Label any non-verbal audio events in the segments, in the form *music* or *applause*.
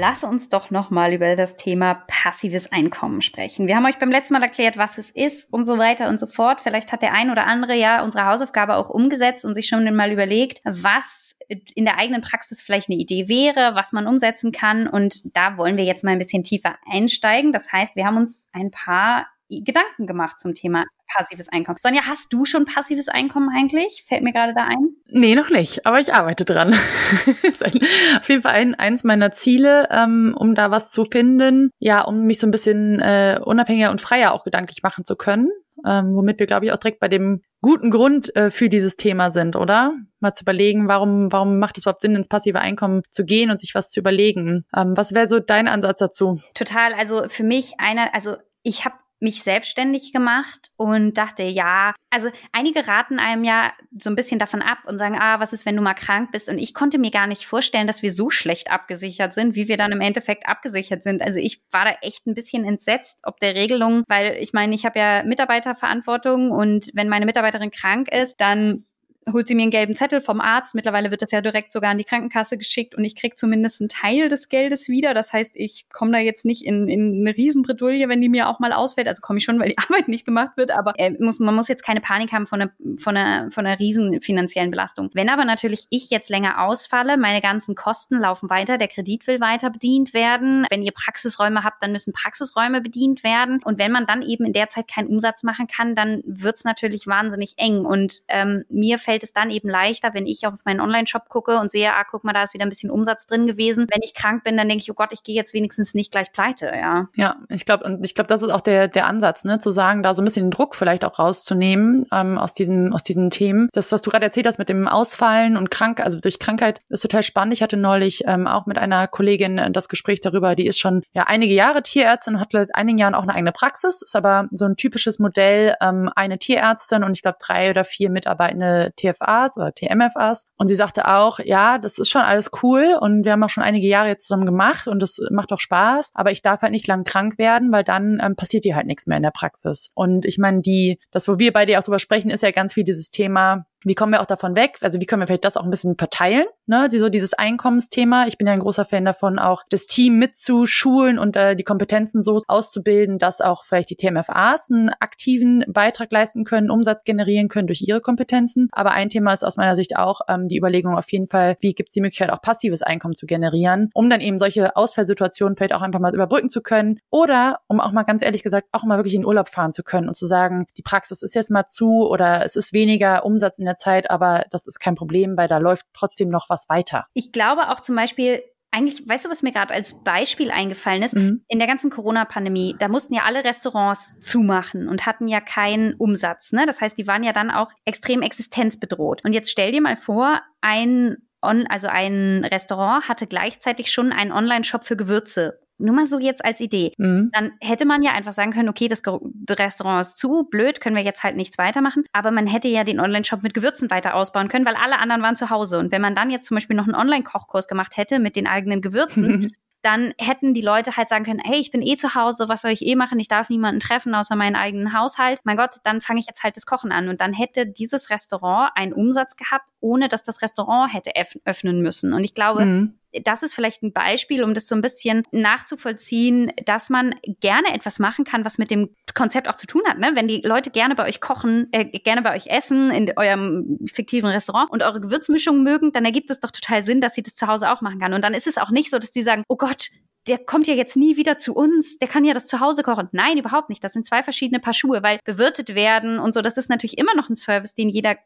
Lass uns doch noch mal über das Thema passives Einkommen sprechen. Wir haben euch beim letzten Mal erklärt, was es ist und so weiter und so fort. Vielleicht hat der ein oder andere ja unsere Hausaufgabe auch umgesetzt und sich schon mal überlegt, was in der eigenen Praxis vielleicht eine Idee wäre, was man umsetzen kann. Und da wollen wir jetzt mal ein bisschen tiefer einsteigen. Das heißt, wir haben uns ein paar Gedanken gemacht zum Thema passives Einkommen. Sonja, hast du schon passives Einkommen eigentlich? Fällt mir gerade da ein? Nee, noch nicht, aber ich arbeite dran. *laughs* ist ein, auf jeden Fall ein, eins meiner Ziele, ähm, um da was zu finden, ja, um mich so ein bisschen äh, unabhängiger und freier auch gedanklich machen zu können ähm, womit wir, glaube ich, auch direkt bei dem guten Grund äh, für dieses Thema sind, oder? Mal zu überlegen, warum, warum macht es überhaupt Sinn, ins passive Einkommen zu gehen und sich was zu überlegen? Ähm, was wäre so dein Ansatz dazu? Total. Also für mich einer, also ich habe mich selbstständig gemacht und dachte, ja, also einige raten einem ja so ein bisschen davon ab und sagen, ah, was ist, wenn du mal krank bist? Und ich konnte mir gar nicht vorstellen, dass wir so schlecht abgesichert sind, wie wir dann im Endeffekt abgesichert sind. Also ich war da echt ein bisschen entsetzt, ob der Regelung, weil ich meine, ich habe ja Mitarbeiterverantwortung und wenn meine Mitarbeiterin krank ist, dann holt sie mir einen gelben Zettel vom Arzt. Mittlerweile wird das ja direkt sogar an die Krankenkasse geschickt und ich krieg zumindest einen Teil des Geldes wieder. Das heißt, ich komme da jetzt nicht in, in eine Riesenbredouille, wenn die mir auch mal ausfällt. Also komme ich schon, weil die *laughs* Arbeit nicht gemacht wird, aber äh, muss, man muss jetzt keine Panik haben von einer, von, einer, von einer riesen finanziellen Belastung. Wenn aber natürlich ich jetzt länger ausfalle, meine ganzen Kosten laufen weiter, der Kredit will weiter bedient werden. Wenn ihr Praxisräume habt, dann müssen Praxisräume bedient werden. Und wenn man dann eben in der Zeit keinen Umsatz machen kann, dann wird's natürlich wahnsinnig eng. Und ähm, mir fällt fällt es dann eben leichter, wenn ich auf meinen Online-Shop gucke und sehe, ah, guck mal, da ist wieder ein bisschen Umsatz drin gewesen. Wenn ich krank bin, dann denke ich, oh Gott, ich gehe jetzt wenigstens nicht gleich pleite, ja. Ja, ich glaube, und ich glaube, das ist auch der, der Ansatz, ne, zu sagen, da so ein bisschen den Druck vielleicht auch rauszunehmen ähm, aus diesen, aus diesen Themen. Das, was du gerade erzählt hast mit dem Ausfallen und krank, also durch Krankheit, ist total spannend. Ich hatte neulich ähm, auch mit einer Kollegin äh, das Gespräch darüber, die ist schon ja einige Jahre Tierärztin, hat seit einigen Jahren auch eine eigene Praxis, ist aber so ein typisches Modell, ähm, eine Tierärztin und ich glaube drei oder vier mitarbeitende TFAs oder TMFAs. Und sie sagte auch, ja, das ist schon alles cool und wir haben auch schon einige Jahre jetzt zusammen gemacht und das macht auch Spaß, aber ich darf halt nicht lang krank werden, weil dann ähm, passiert dir halt nichts mehr in der Praxis. Und ich meine, die, das, wo wir bei dir auch drüber sprechen, ist ja ganz viel dieses Thema, wie kommen wir auch davon weg? Also wie können wir vielleicht das auch ein bisschen verteilen? Ne? Die, so dieses Einkommensthema. Ich bin ja ein großer Fan davon, auch das Team mitzuschulen und äh, die Kompetenzen so auszubilden, dass auch vielleicht die TMFAs einen aktiven Beitrag leisten können, Umsatz generieren können durch ihre Kompetenzen. Aber ein Thema ist aus meiner Sicht auch ähm, die Überlegung auf jeden Fall, wie gibt es die Möglichkeit, auch passives Einkommen zu generieren, um dann eben solche Ausfallsituationen vielleicht auch einfach mal überbrücken zu können oder um auch mal ganz ehrlich gesagt auch mal wirklich in Urlaub fahren zu können und zu sagen, die Praxis ist jetzt mal zu oder es ist weniger Umsatz in der Zeit, aber das ist kein Problem, weil da läuft trotzdem noch was weiter. Ich glaube auch zum Beispiel, eigentlich, weißt du, was mir gerade als Beispiel eingefallen ist? Mhm. In der ganzen Corona-Pandemie, da mussten ja alle Restaurants zumachen und hatten ja keinen Umsatz. Ne? Das heißt, die waren ja dann auch extrem existenzbedroht. Und jetzt stell dir mal vor, ein On, also ein Restaurant hatte gleichzeitig schon einen Online-Shop für Gewürze nur mal so jetzt als Idee. Mhm. Dann hätte man ja einfach sagen können, okay, das Restaurant ist zu, blöd, können wir jetzt halt nichts weitermachen. Aber man hätte ja den Online-Shop mit Gewürzen weiter ausbauen können, weil alle anderen waren zu Hause. Und wenn man dann jetzt zum Beispiel noch einen Online-Kochkurs gemacht hätte mit den eigenen Gewürzen, *laughs* dann hätten die Leute halt sagen können, hey, ich bin eh zu Hause, was soll ich eh machen? Ich darf niemanden treffen außer meinen eigenen Haushalt. Mein Gott, dann fange ich jetzt halt das Kochen an. Und dann hätte dieses Restaurant einen Umsatz gehabt, ohne dass das Restaurant hätte öffnen müssen. Und ich glaube, mhm das ist vielleicht ein Beispiel, um das so ein bisschen nachzuvollziehen, dass man gerne etwas machen kann, was mit dem Konzept auch zu tun hat. Ne? Wenn die Leute gerne bei euch kochen, äh, gerne bei euch essen in eurem fiktiven Restaurant und eure Gewürzmischung mögen, dann ergibt es doch total Sinn, dass sie das zu Hause auch machen kann. Und dann ist es auch nicht so, dass die sagen, oh Gott, der kommt ja jetzt nie wieder zu uns, der kann ja das zu Hause kochen. Nein, überhaupt nicht. Das sind zwei verschiedene Paar Schuhe, weil bewirtet werden und so, das ist natürlich immer noch ein Service, den jeder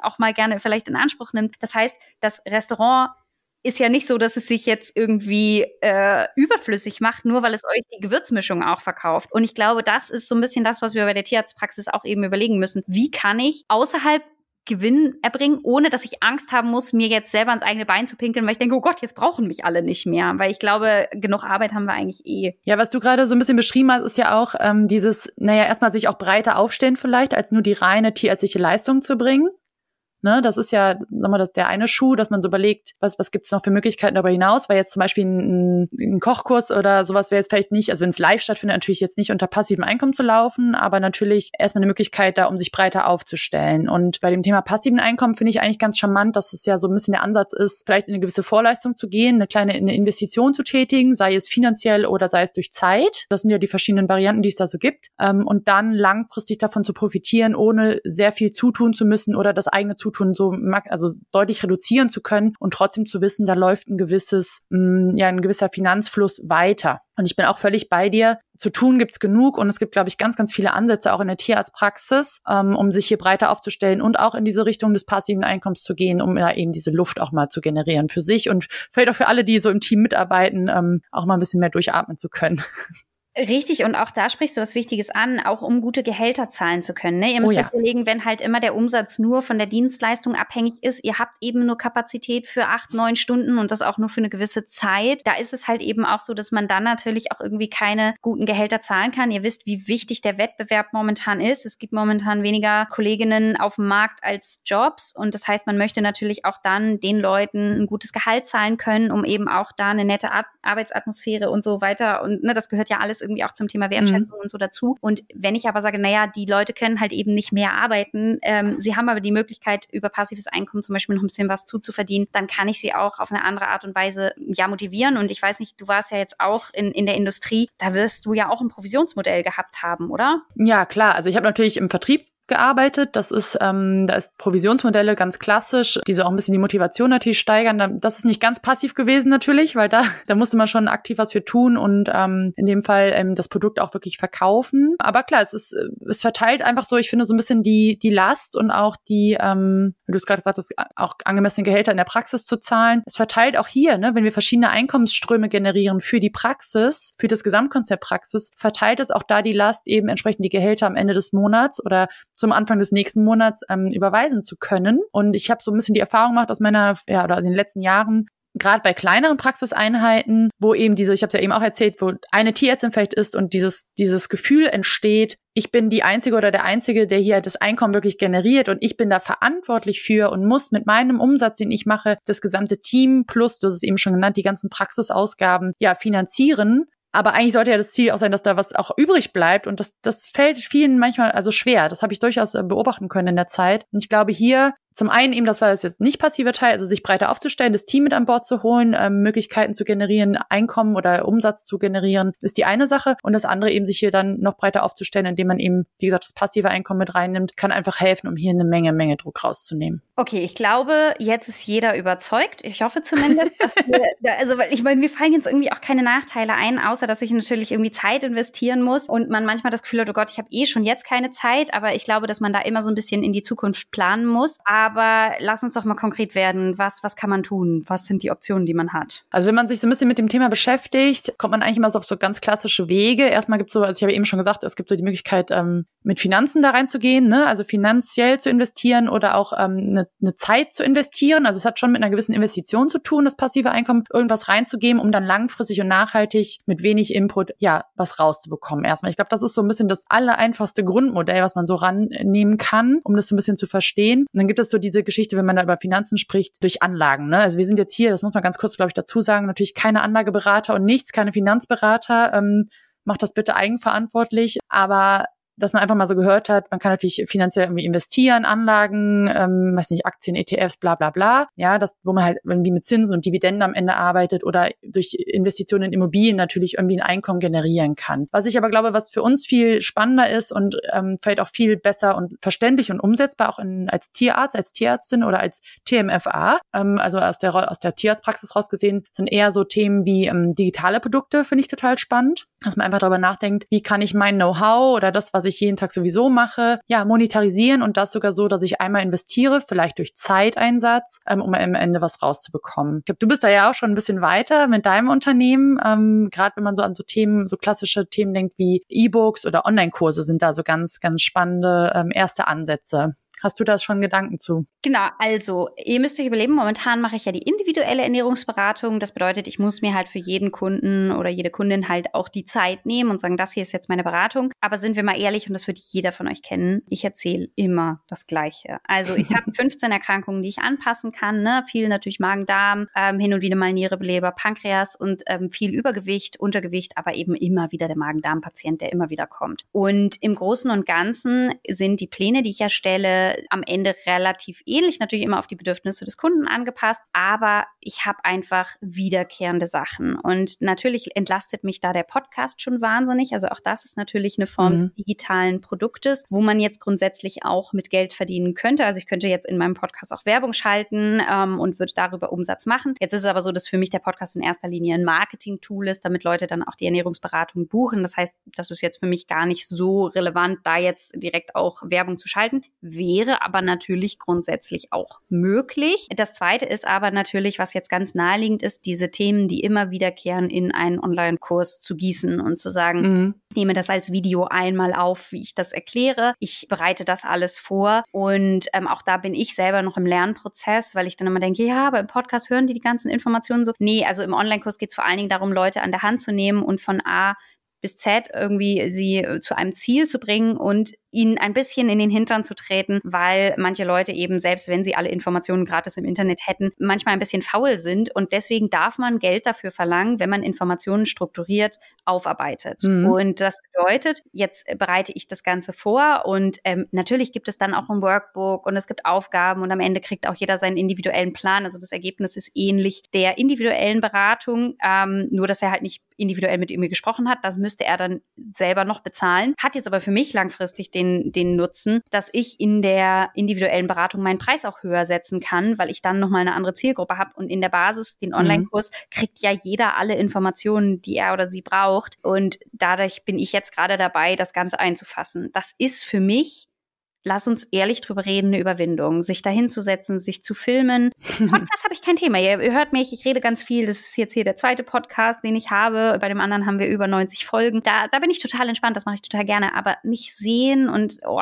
auch mal gerne vielleicht in Anspruch nimmt. Das heißt, das Restaurant ist ja nicht so, dass es sich jetzt irgendwie äh, überflüssig macht, nur weil es euch die Gewürzmischung auch verkauft. Und ich glaube, das ist so ein bisschen das, was wir bei der Tierarztpraxis auch eben überlegen müssen. Wie kann ich außerhalb Gewinn erbringen, ohne dass ich Angst haben muss, mir jetzt selber ins eigene Bein zu pinkeln, weil ich denke, oh Gott, jetzt brauchen mich alle nicht mehr. Weil ich glaube, genug Arbeit haben wir eigentlich eh. Ja, was du gerade so ein bisschen beschrieben hast, ist ja auch ähm, dieses, naja, erstmal sich auch breiter aufstehen vielleicht, als nur die reine tierärztliche Leistung zu bringen. Ne, das ist ja, sag mal, das der eine Schuh, dass man so überlegt, was, was gibt's noch für Möglichkeiten darüber hinaus, weil jetzt zum Beispiel ein, ein Kochkurs oder sowas wäre jetzt vielleicht nicht, also wenn es live stattfindet, natürlich jetzt nicht unter passivem Einkommen zu laufen, aber natürlich erstmal eine Möglichkeit da, um sich breiter aufzustellen. Und bei dem Thema passiven Einkommen finde ich eigentlich ganz charmant, dass es ja so ein bisschen der Ansatz ist, vielleicht in eine gewisse Vorleistung zu gehen, eine kleine eine Investition zu tätigen, sei es finanziell oder sei es durch Zeit. Das sind ja die verschiedenen Varianten, die es da so gibt. Ähm, und dann langfristig davon zu profitieren, ohne sehr viel zutun zu müssen oder das eigene Zutun Zutun so also deutlich reduzieren zu können und trotzdem zu wissen, da läuft ein gewisses, mh, mm, ja, ein gewisser Finanzfluss weiter. Und ich bin auch völlig bei dir. Zu tun gibt's genug und es gibt, glaube ich, ganz, ganz viele Ansätze auch in der Tierarztpraxis, ähm, um sich hier breiter aufzustellen und auch in diese Richtung des passiven Einkommens zu gehen, um da eben diese Luft auch mal zu generieren für sich und vielleicht auch für alle, die so im Team mitarbeiten, ähm, auch mal ein bisschen mehr durchatmen zu können. *laughs* Richtig, und auch da sprichst du was Wichtiges an, auch um gute Gehälter zahlen zu können. Ne? Ihr müsst oh ja. euch überlegen, wenn halt immer der Umsatz nur von der Dienstleistung abhängig ist, ihr habt eben nur Kapazität für acht, neun Stunden und das auch nur für eine gewisse Zeit. Da ist es halt eben auch so, dass man dann natürlich auch irgendwie keine guten Gehälter zahlen kann. Ihr wisst, wie wichtig der Wettbewerb momentan ist. Es gibt momentan weniger Kolleginnen auf dem Markt als Jobs und das heißt, man möchte natürlich auch dann den Leuten ein gutes Gehalt zahlen können, um eben auch da eine nette Ar Arbeitsatmosphäre und so weiter und ne, das gehört ja alles irgendwie auch zum Thema Wertschätzung mhm. und so dazu. Und wenn ich aber sage, naja, die Leute können halt eben nicht mehr arbeiten, ähm, sie haben aber die Möglichkeit, über passives Einkommen zum Beispiel noch ein bisschen was zuzuverdienen, dann kann ich sie auch auf eine andere Art und Weise ja motivieren. Und ich weiß nicht, du warst ja jetzt auch in, in der Industrie, da wirst du ja auch ein Provisionsmodell gehabt haben, oder? Ja, klar. Also ich habe natürlich im Vertrieb gearbeitet. Das ist, ähm, da ist Provisionsmodelle ganz klassisch, die so auch ein bisschen die Motivation natürlich steigern. Das ist nicht ganz passiv gewesen natürlich, weil da, *laughs* da musste man schon aktiv was für tun und ähm, in dem Fall ähm, das Produkt auch wirklich verkaufen. Aber klar, es ist, es verteilt einfach so, ich finde, so ein bisschen die, die Last und auch die, ähm, du hast gerade gesagt, das auch angemessene Gehälter in der Praxis zu zahlen. Es verteilt auch hier, ne, wenn wir verschiedene Einkommensströme generieren für die Praxis, für das Gesamtkonzept Praxis, verteilt es auch da die Last eben entsprechend die Gehälter am Ende des Monats oder zum Anfang des nächsten Monats ähm, überweisen zu können. Und ich habe so ein bisschen die Erfahrung gemacht aus meiner, ja, oder in den letzten Jahren, gerade bei kleineren Praxiseinheiten, wo eben diese, ich habe es ja eben auch erzählt, wo eine Tierärztin vielleicht ist und dieses, dieses Gefühl entsteht, ich bin die Einzige oder der Einzige, der hier das Einkommen wirklich generiert und ich bin da verantwortlich für und muss mit meinem Umsatz, den ich mache, das gesamte Team plus, du hast es eben schon genannt, die ganzen Praxisausgaben, ja, finanzieren. Aber eigentlich sollte ja das Ziel auch sein, dass da was auch übrig bleibt. Und das, das fällt vielen manchmal also schwer. Das habe ich durchaus äh, beobachten können in der Zeit. Und ich glaube, hier zum einen eben, das war das jetzt nicht passive Teil, also sich breiter aufzustellen, das Team mit an Bord zu holen, ähm, Möglichkeiten zu generieren, Einkommen oder Umsatz zu generieren, ist die eine Sache. Und das andere eben, sich hier dann noch breiter aufzustellen, indem man eben, wie gesagt, das passive Einkommen mit reinnimmt, kann einfach helfen, um hier eine Menge, Menge Druck rauszunehmen. Okay, ich glaube, jetzt ist jeder überzeugt. Ich hoffe zumindest. *laughs* wir, also, weil ich meine, mir fallen jetzt irgendwie auch keine Nachteile ein, außer dass ich natürlich irgendwie Zeit investieren muss und man manchmal das Gefühl hat, oh Gott, ich habe eh schon jetzt keine Zeit, aber ich glaube, dass man da immer so ein bisschen in die Zukunft planen muss. Aber aber lass uns doch mal konkret werden. Was, was kann man tun? Was sind die Optionen, die man hat? Also wenn man sich so ein bisschen mit dem Thema beschäftigt, kommt man eigentlich immer so auf so ganz klassische Wege. Erstmal gibt es so, also ich habe eben schon gesagt, es gibt so die Möglichkeit, ähm, mit Finanzen da reinzugehen, ne? also finanziell zu investieren oder auch ähm, eine, eine Zeit zu investieren. Also es hat schon mit einer gewissen Investition zu tun, das passive Einkommen, irgendwas reinzugeben, um dann langfristig und nachhaltig mit wenig Input ja was rauszubekommen. Erstmal, ich glaube, das ist so ein bisschen das allereinfachste Grundmodell, was man so rannehmen kann, um das so ein bisschen zu verstehen. Und dann gibt es so diese Geschichte, wenn man da über Finanzen spricht, durch Anlagen. Ne? Also wir sind jetzt hier, das muss man ganz kurz, glaube ich, dazu sagen, natürlich keine Anlageberater und nichts, keine Finanzberater. Ähm, macht das bitte eigenverantwortlich. Aber dass man einfach mal so gehört hat, man kann natürlich finanziell irgendwie investieren, Anlagen, ähm, weiß nicht, Aktien, ETFs, bla bla bla. Ja, das, wo man halt irgendwie mit Zinsen und Dividenden am Ende arbeitet oder durch Investitionen in Immobilien natürlich irgendwie ein Einkommen generieren kann. Was ich aber glaube, was für uns viel spannender ist und ähm, vielleicht auch viel besser und verständlich und umsetzbar, auch in, als Tierarzt, als Tierärztin oder als TMFA, ähm, also aus der, aus der Tierarztpraxis rausgesehen, sind eher so Themen wie ähm, digitale Produkte, finde ich total spannend. Dass man einfach darüber nachdenkt, wie kann ich mein Know-how oder das, was ich jeden Tag sowieso mache, ja, monetarisieren und das sogar so, dass ich einmal investiere, vielleicht durch Zeiteinsatz, ähm, um am Ende was rauszubekommen. Ich glaube, du bist da ja auch schon ein bisschen weiter mit deinem Unternehmen, ähm, gerade wenn man so an so Themen, so klassische Themen denkt wie E-Books oder Online-Kurse sind da so ganz, ganz spannende ähm, erste Ansätze. Hast du da schon Gedanken zu? Genau, also ihr müsst euch überlegen, momentan mache ich ja die individuelle Ernährungsberatung. Das bedeutet, ich muss mir halt für jeden Kunden oder jede Kundin halt auch die Zeit nehmen und sagen, das hier ist jetzt meine Beratung. Aber sind wir mal ehrlich, und das wird jeder von euch kennen, ich erzähle immer das Gleiche. Also ich habe *laughs* 15 Erkrankungen, die ich anpassen kann. Ne? Viel natürlich Magen-Darm, ähm, hin und wieder mal Niere, Leber, Pankreas und ähm, viel Übergewicht, Untergewicht, aber eben immer wieder der Magen-Darm-Patient, der immer wieder kommt. Und im Großen und Ganzen sind die Pläne, die ich erstelle, am Ende relativ ähnlich, natürlich immer auf die Bedürfnisse des Kunden angepasst, aber ich habe einfach wiederkehrende Sachen. Und natürlich entlastet mich da der Podcast schon wahnsinnig. Also auch das ist natürlich eine Form mhm. des digitalen Produktes, wo man jetzt grundsätzlich auch mit Geld verdienen könnte. Also ich könnte jetzt in meinem Podcast auch Werbung schalten ähm, und würde darüber Umsatz machen. Jetzt ist es aber so, dass für mich der Podcast in erster Linie ein Marketing-Tool ist, damit Leute dann auch die Ernährungsberatung buchen. Das heißt, das ist jetzt für mich gar nicht so relevant, da jetzt direkt auch Werbung zu schalten. Wäre aber natürlich grundsätzlich auch möglich. Das zweite ist aber natürlich, was jetzt ganz naheliegend ist, diese Themen, die immer wiederkehren, in einen Online-Kurs zu gießen und zu sagen, mhm. ich nehme das als Video einmal auf, wie ich das erkläre. Ich bereite das alles vor und ähm, auch da bin ich selber noch im Lernprozess, weil ich dann immer denke, ja, aber im Podcast hören die die ganzen Informationen so. Nee, also im Online-Kurs geht es vor allen Dingen darum, Leute an der Hand zu nehmen und von A bis Z irgendwie sie äh, zu einem Ziel zu bringen und ihnen ein bisschen in den Hintern zu treten, weil manche Leute eben, selbst wenn sie alle Informationen gratis im Internet hätten, manchmal ein bisschen faul sind. Und deswegen darf man Geld dafür verlangen, wenn man Informationen strukturiert aufarbeitet. Mhm. Und das bedeutet, jetzt bereite ich das Ganze vor und ähm, natürlich gibt es dann auch ein Workbook und es gibt Aufgaben und am Ende kriegt auch jeder seinen individuellen Plan. Also das Ergebnis ist ähnlich der individuellen Beratung, ähm, nur dass er halt nicht individuell mit mir gesprochen hat. Das müsste er dann selber noch bezahlen. Hat jetzt aber für mich langfristig den den, den Nutzen, dass ich in der individuellen Beratung meinen Preis auch höher setzen kann, weil ich dann nochmal eine andere Zielgruppe habe. Und in der Basis, den mhm. Online-Kurs, kriegt ja jeder alle Informationen, die er oder sie braucht. Und dadurch bin ich jetzt gerade dabei, das Ganze einzufassen. Das ist für mich lass uns ehrlich drüber reden, eine Überwindung. Sich dahinzusetzen, sich zu filmen. *laughs* Podcast habe ich kein Thema. Ihr, ihr, hört mich, ich rede ganz viel. Das ist jetzt hier der zweite Podcast, den ich habe. Bei dem anderen haben wir über 90 Folgen. Da, da bin ich total entspannt, das mache ich total gerne. Aber mich sehen und oh,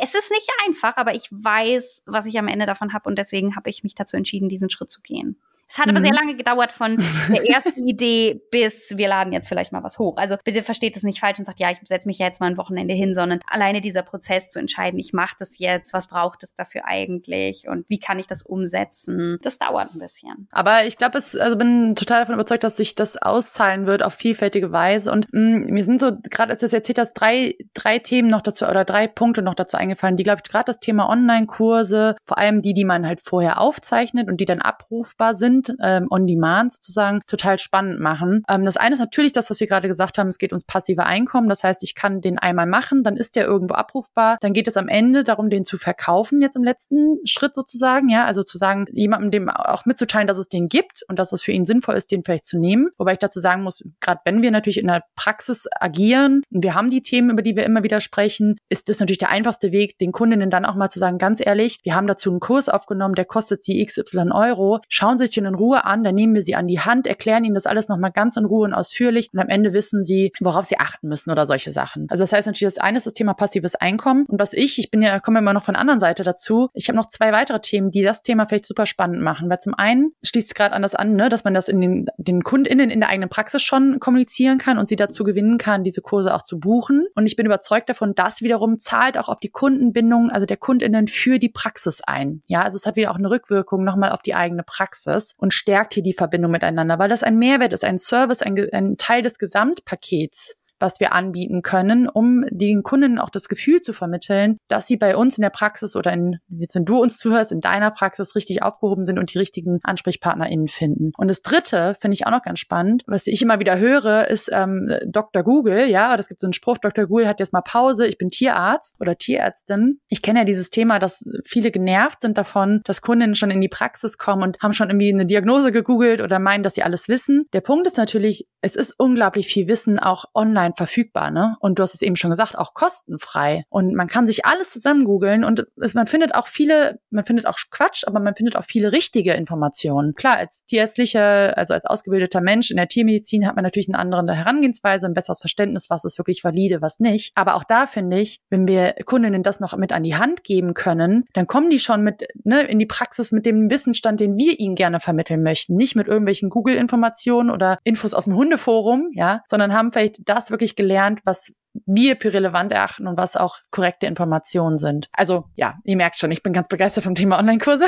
es ist nicht einfach, aber ich weiß, was ich am Ende davon habe und deswegen habe ich mich dazu entschieden, diesen Schritt zu gehen. Es hat aber sehr mhm. lange gedauert von *laughs* der ersten Idee bis wir laden jetzt vielleicht mal was hoch. Also bitte versteht es nicht falsch und sagt, ja, ich setze mich jetzt mal ein Wochenende hin, sondern alleine dieser Prozess zu entscheiden, ich mache das jetzt, was braucht es dafür eigentlich und wie kann ich das umsetzen, das dauert ein bisschen. Aber ich glaube, es, also bin total davon überzeugt, dass sich das auszahlen wird auf vielfältige Weise. Und mh, mm, mir sind so, gerade als du es erzählt hast, drei, drei Themen noch dazu oder drei Punkte noch dazu eingefallen, die, glaube ich, gerade das Thema Online-Kurse, vor allem die, die man halt vorher aufzeichnet und die dann abrufbar sind, sind, ähm, on demand sozusagen, total spannend machen. Ähm, das eine ist natürlich das, was wir gerade gesagt haben, es geht ums passive Einkommen. Das heißt, ich kann den einmal machen, dann ist der irgendwo abrufbar. Dann geht es am Ende darum, den zu verkaufen, jetzt im letzten Schritt sozusagen, ja, also zu sagen, jemandem dem auch mitzuteilen, dass es den gibt und dass es für ihn sinnvoll ist, den vielleicht zu nehmen. Wobei ich dazu sagen muss, gerade wenn wir natürlich in der Praxis agieren, wir haben die Themen, über die wir immer wieder sprechen, ist das natürlich der einfachste Weg, den Kundinnen dann auch mal zu sagen, ganz ehrlich, wir haben dazu einen Kurs aufgenommen, der kostet sie XY Euro. Schauen Sie sich den in Ruhe an, dann nehmen wir sie an die Hand, erklären ihnen das alles nochmal ganz in Ruhe und ausführlich und am Ende wissen sie, worauf sie achten müssen oder solche Sachen. Also das heißt natürlich, das eine ist das Thema passives Einkommen und was ich, ich bin ja, komme immer noch von der anderen Seite dazu, ich habe noch zwei weitere Themen, die das Thema vielleicht super spannend machen, weil zum einen schließt es gerade an an, ne, dass man das in den, den KundInnen in der eigenen Praxis schon kommunizieren kann und sie dazu gewinnen kann, diese Kurse auch zu buchen und ich bin überzeugt davon, das wiederum zahlt auch auf die Kundenbindung, also der KundInnen für die Praxis ein. Ja, also es hat wieder auch eine Rückwirkung nochmal auf die eigene Praxis und stärkt hier die Verbindung miteinander, weil das ein Mehrwert ist, ein Service, ein, ein Teil des Gesamtpakets was wir anbieten können, um den Kunden auch das Gefühl zu vermitteln, dass sie bei uns in der Praxis oder in, jetzt wenn du uns zuhörst, in deiner Praxis richtig aufgehoben sind und die richtigen AnsprechpartnerInnen finden. Und das dritte finde ich auch noch ganz spannend, was ich immer wieder höre, ist ähm, Dr. Google, ja, das gibt so einen Spruch, Dr. Google hat jetzt mal Pause, ich bin Tierarzt oder Tierärztin. Ich kenne ja dieses Thema, dass viele genervt sind davon, dass Kundinnen schon in die Praxis kommen und haben schon irgendwie eine Diagnose gegoogelt oder meinen, dass sie alles wissen. Der Punkt ist natürlich, es ist unglaublich viel Wissen auch online online verfügbar, ne? Und du hast es eben schon gesagt, auch kostenfrei. Und man kann sich alles zusammen googeln und es, man findet auch viele, man findet auch Quatsch, aber man findet auch viele richtige Informationen. Klar, als tierärztlicher, also als ausgebildeter Mensch in der Tiermedizin hat man natürlich eine andere Herangehensweise, ein besseres Verständnis, was ist wirklich valide, was nicht. Aber auch da finde ich, wenn wir Kundinnen das noch mit an die Hand geben können, dann kommen die schon mit ne, in die Praxis mit dem Wissensstand, den wir ihnen gerne vermitteln möchten. Nicht mit irgendwelchen Google-Informationen oder Infos aus dem Hundeforum, ja, sondern haben vielleicht das wirklich gelernt, was wir für relevant erachten und was auch korrekte Informationen sind. Also ja, ihr merkt schon, ich bin ganz begeistert vom Thema Online-Kurse.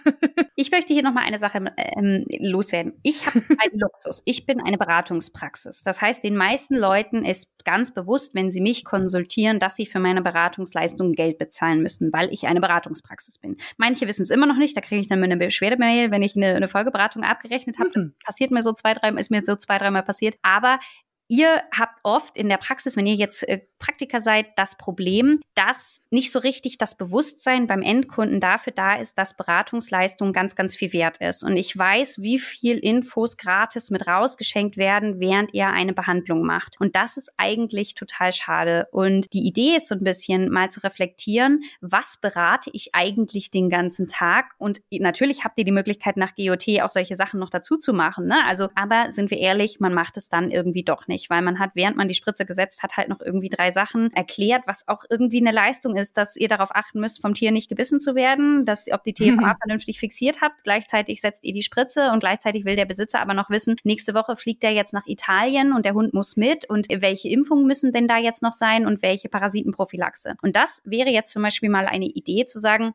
*laughs* ich möchte hier nochmal eine Sache ähm, loswerden. Ich habe *laughs* einen Luxus. Ich bin eine Beratungspraxis. Das heißt, den meisten Leuten ist ganz bewusst, wenn sie mich konsultieren, dass sie für meine Beratungsleistung Geld bezahlen müssen, weil ich eine Beratungspraxis bin. Manche wissen es immer noch nicht. Da kriege ich dann eine Beschwerdemail, wenn ich eine, eine Folgeberatung abgerechnet habe. Mhm. Das passiert mir so zwei, drei, ist mir so zwei, dreimal passiert. Aber Ihr habt oft in der Praxis, wenn ihr jetzt äh, Praktiker seid, das Problem, dass nicht so richtig das Bewusstsein beim Endkunden dafür da ist, dass Beratungsleistung ganz, ganz viel wert ist. Und ich weiß, wie viel Infos gratis mit rausgeschenkt werden, während ihr eine Behandlung macht. Und das ist eigentlich total schade. Und die Idee ist so ein bisschen mal zu reflektieren, was berate ich eigentlich den ganzen Tag? Und natürlich habt ihr die Möglichkeit, nach GOT auch solche Sachen noch dazu zu machen. Ne? Also, aber sind wir ehrlich, man macht es dann irgendwie doch nicht nicht, weil man hat, während man die Spritze gesetzt hat, halt noch irgendwie drei Sachen erklärt, was auch irgendwie eine Leistung ist, dass ihr darauf achten müsst, vom Tier nicht gebissen zu werden, dass ob die TFA vernünftig fixiert habt. Gleichzeitig setzt ihr die Spritze und gleichzeitig will der Besitzer aber noch wissen, nächste Woche fliegt er jetzt nach Italien und der Hund muss mit und welche Impfungen müssen denn da jetzt noch sein und welche Parasitenprophylaxe. Und das wäre jetzt zum Beispiel mal eine Idee zu sagen,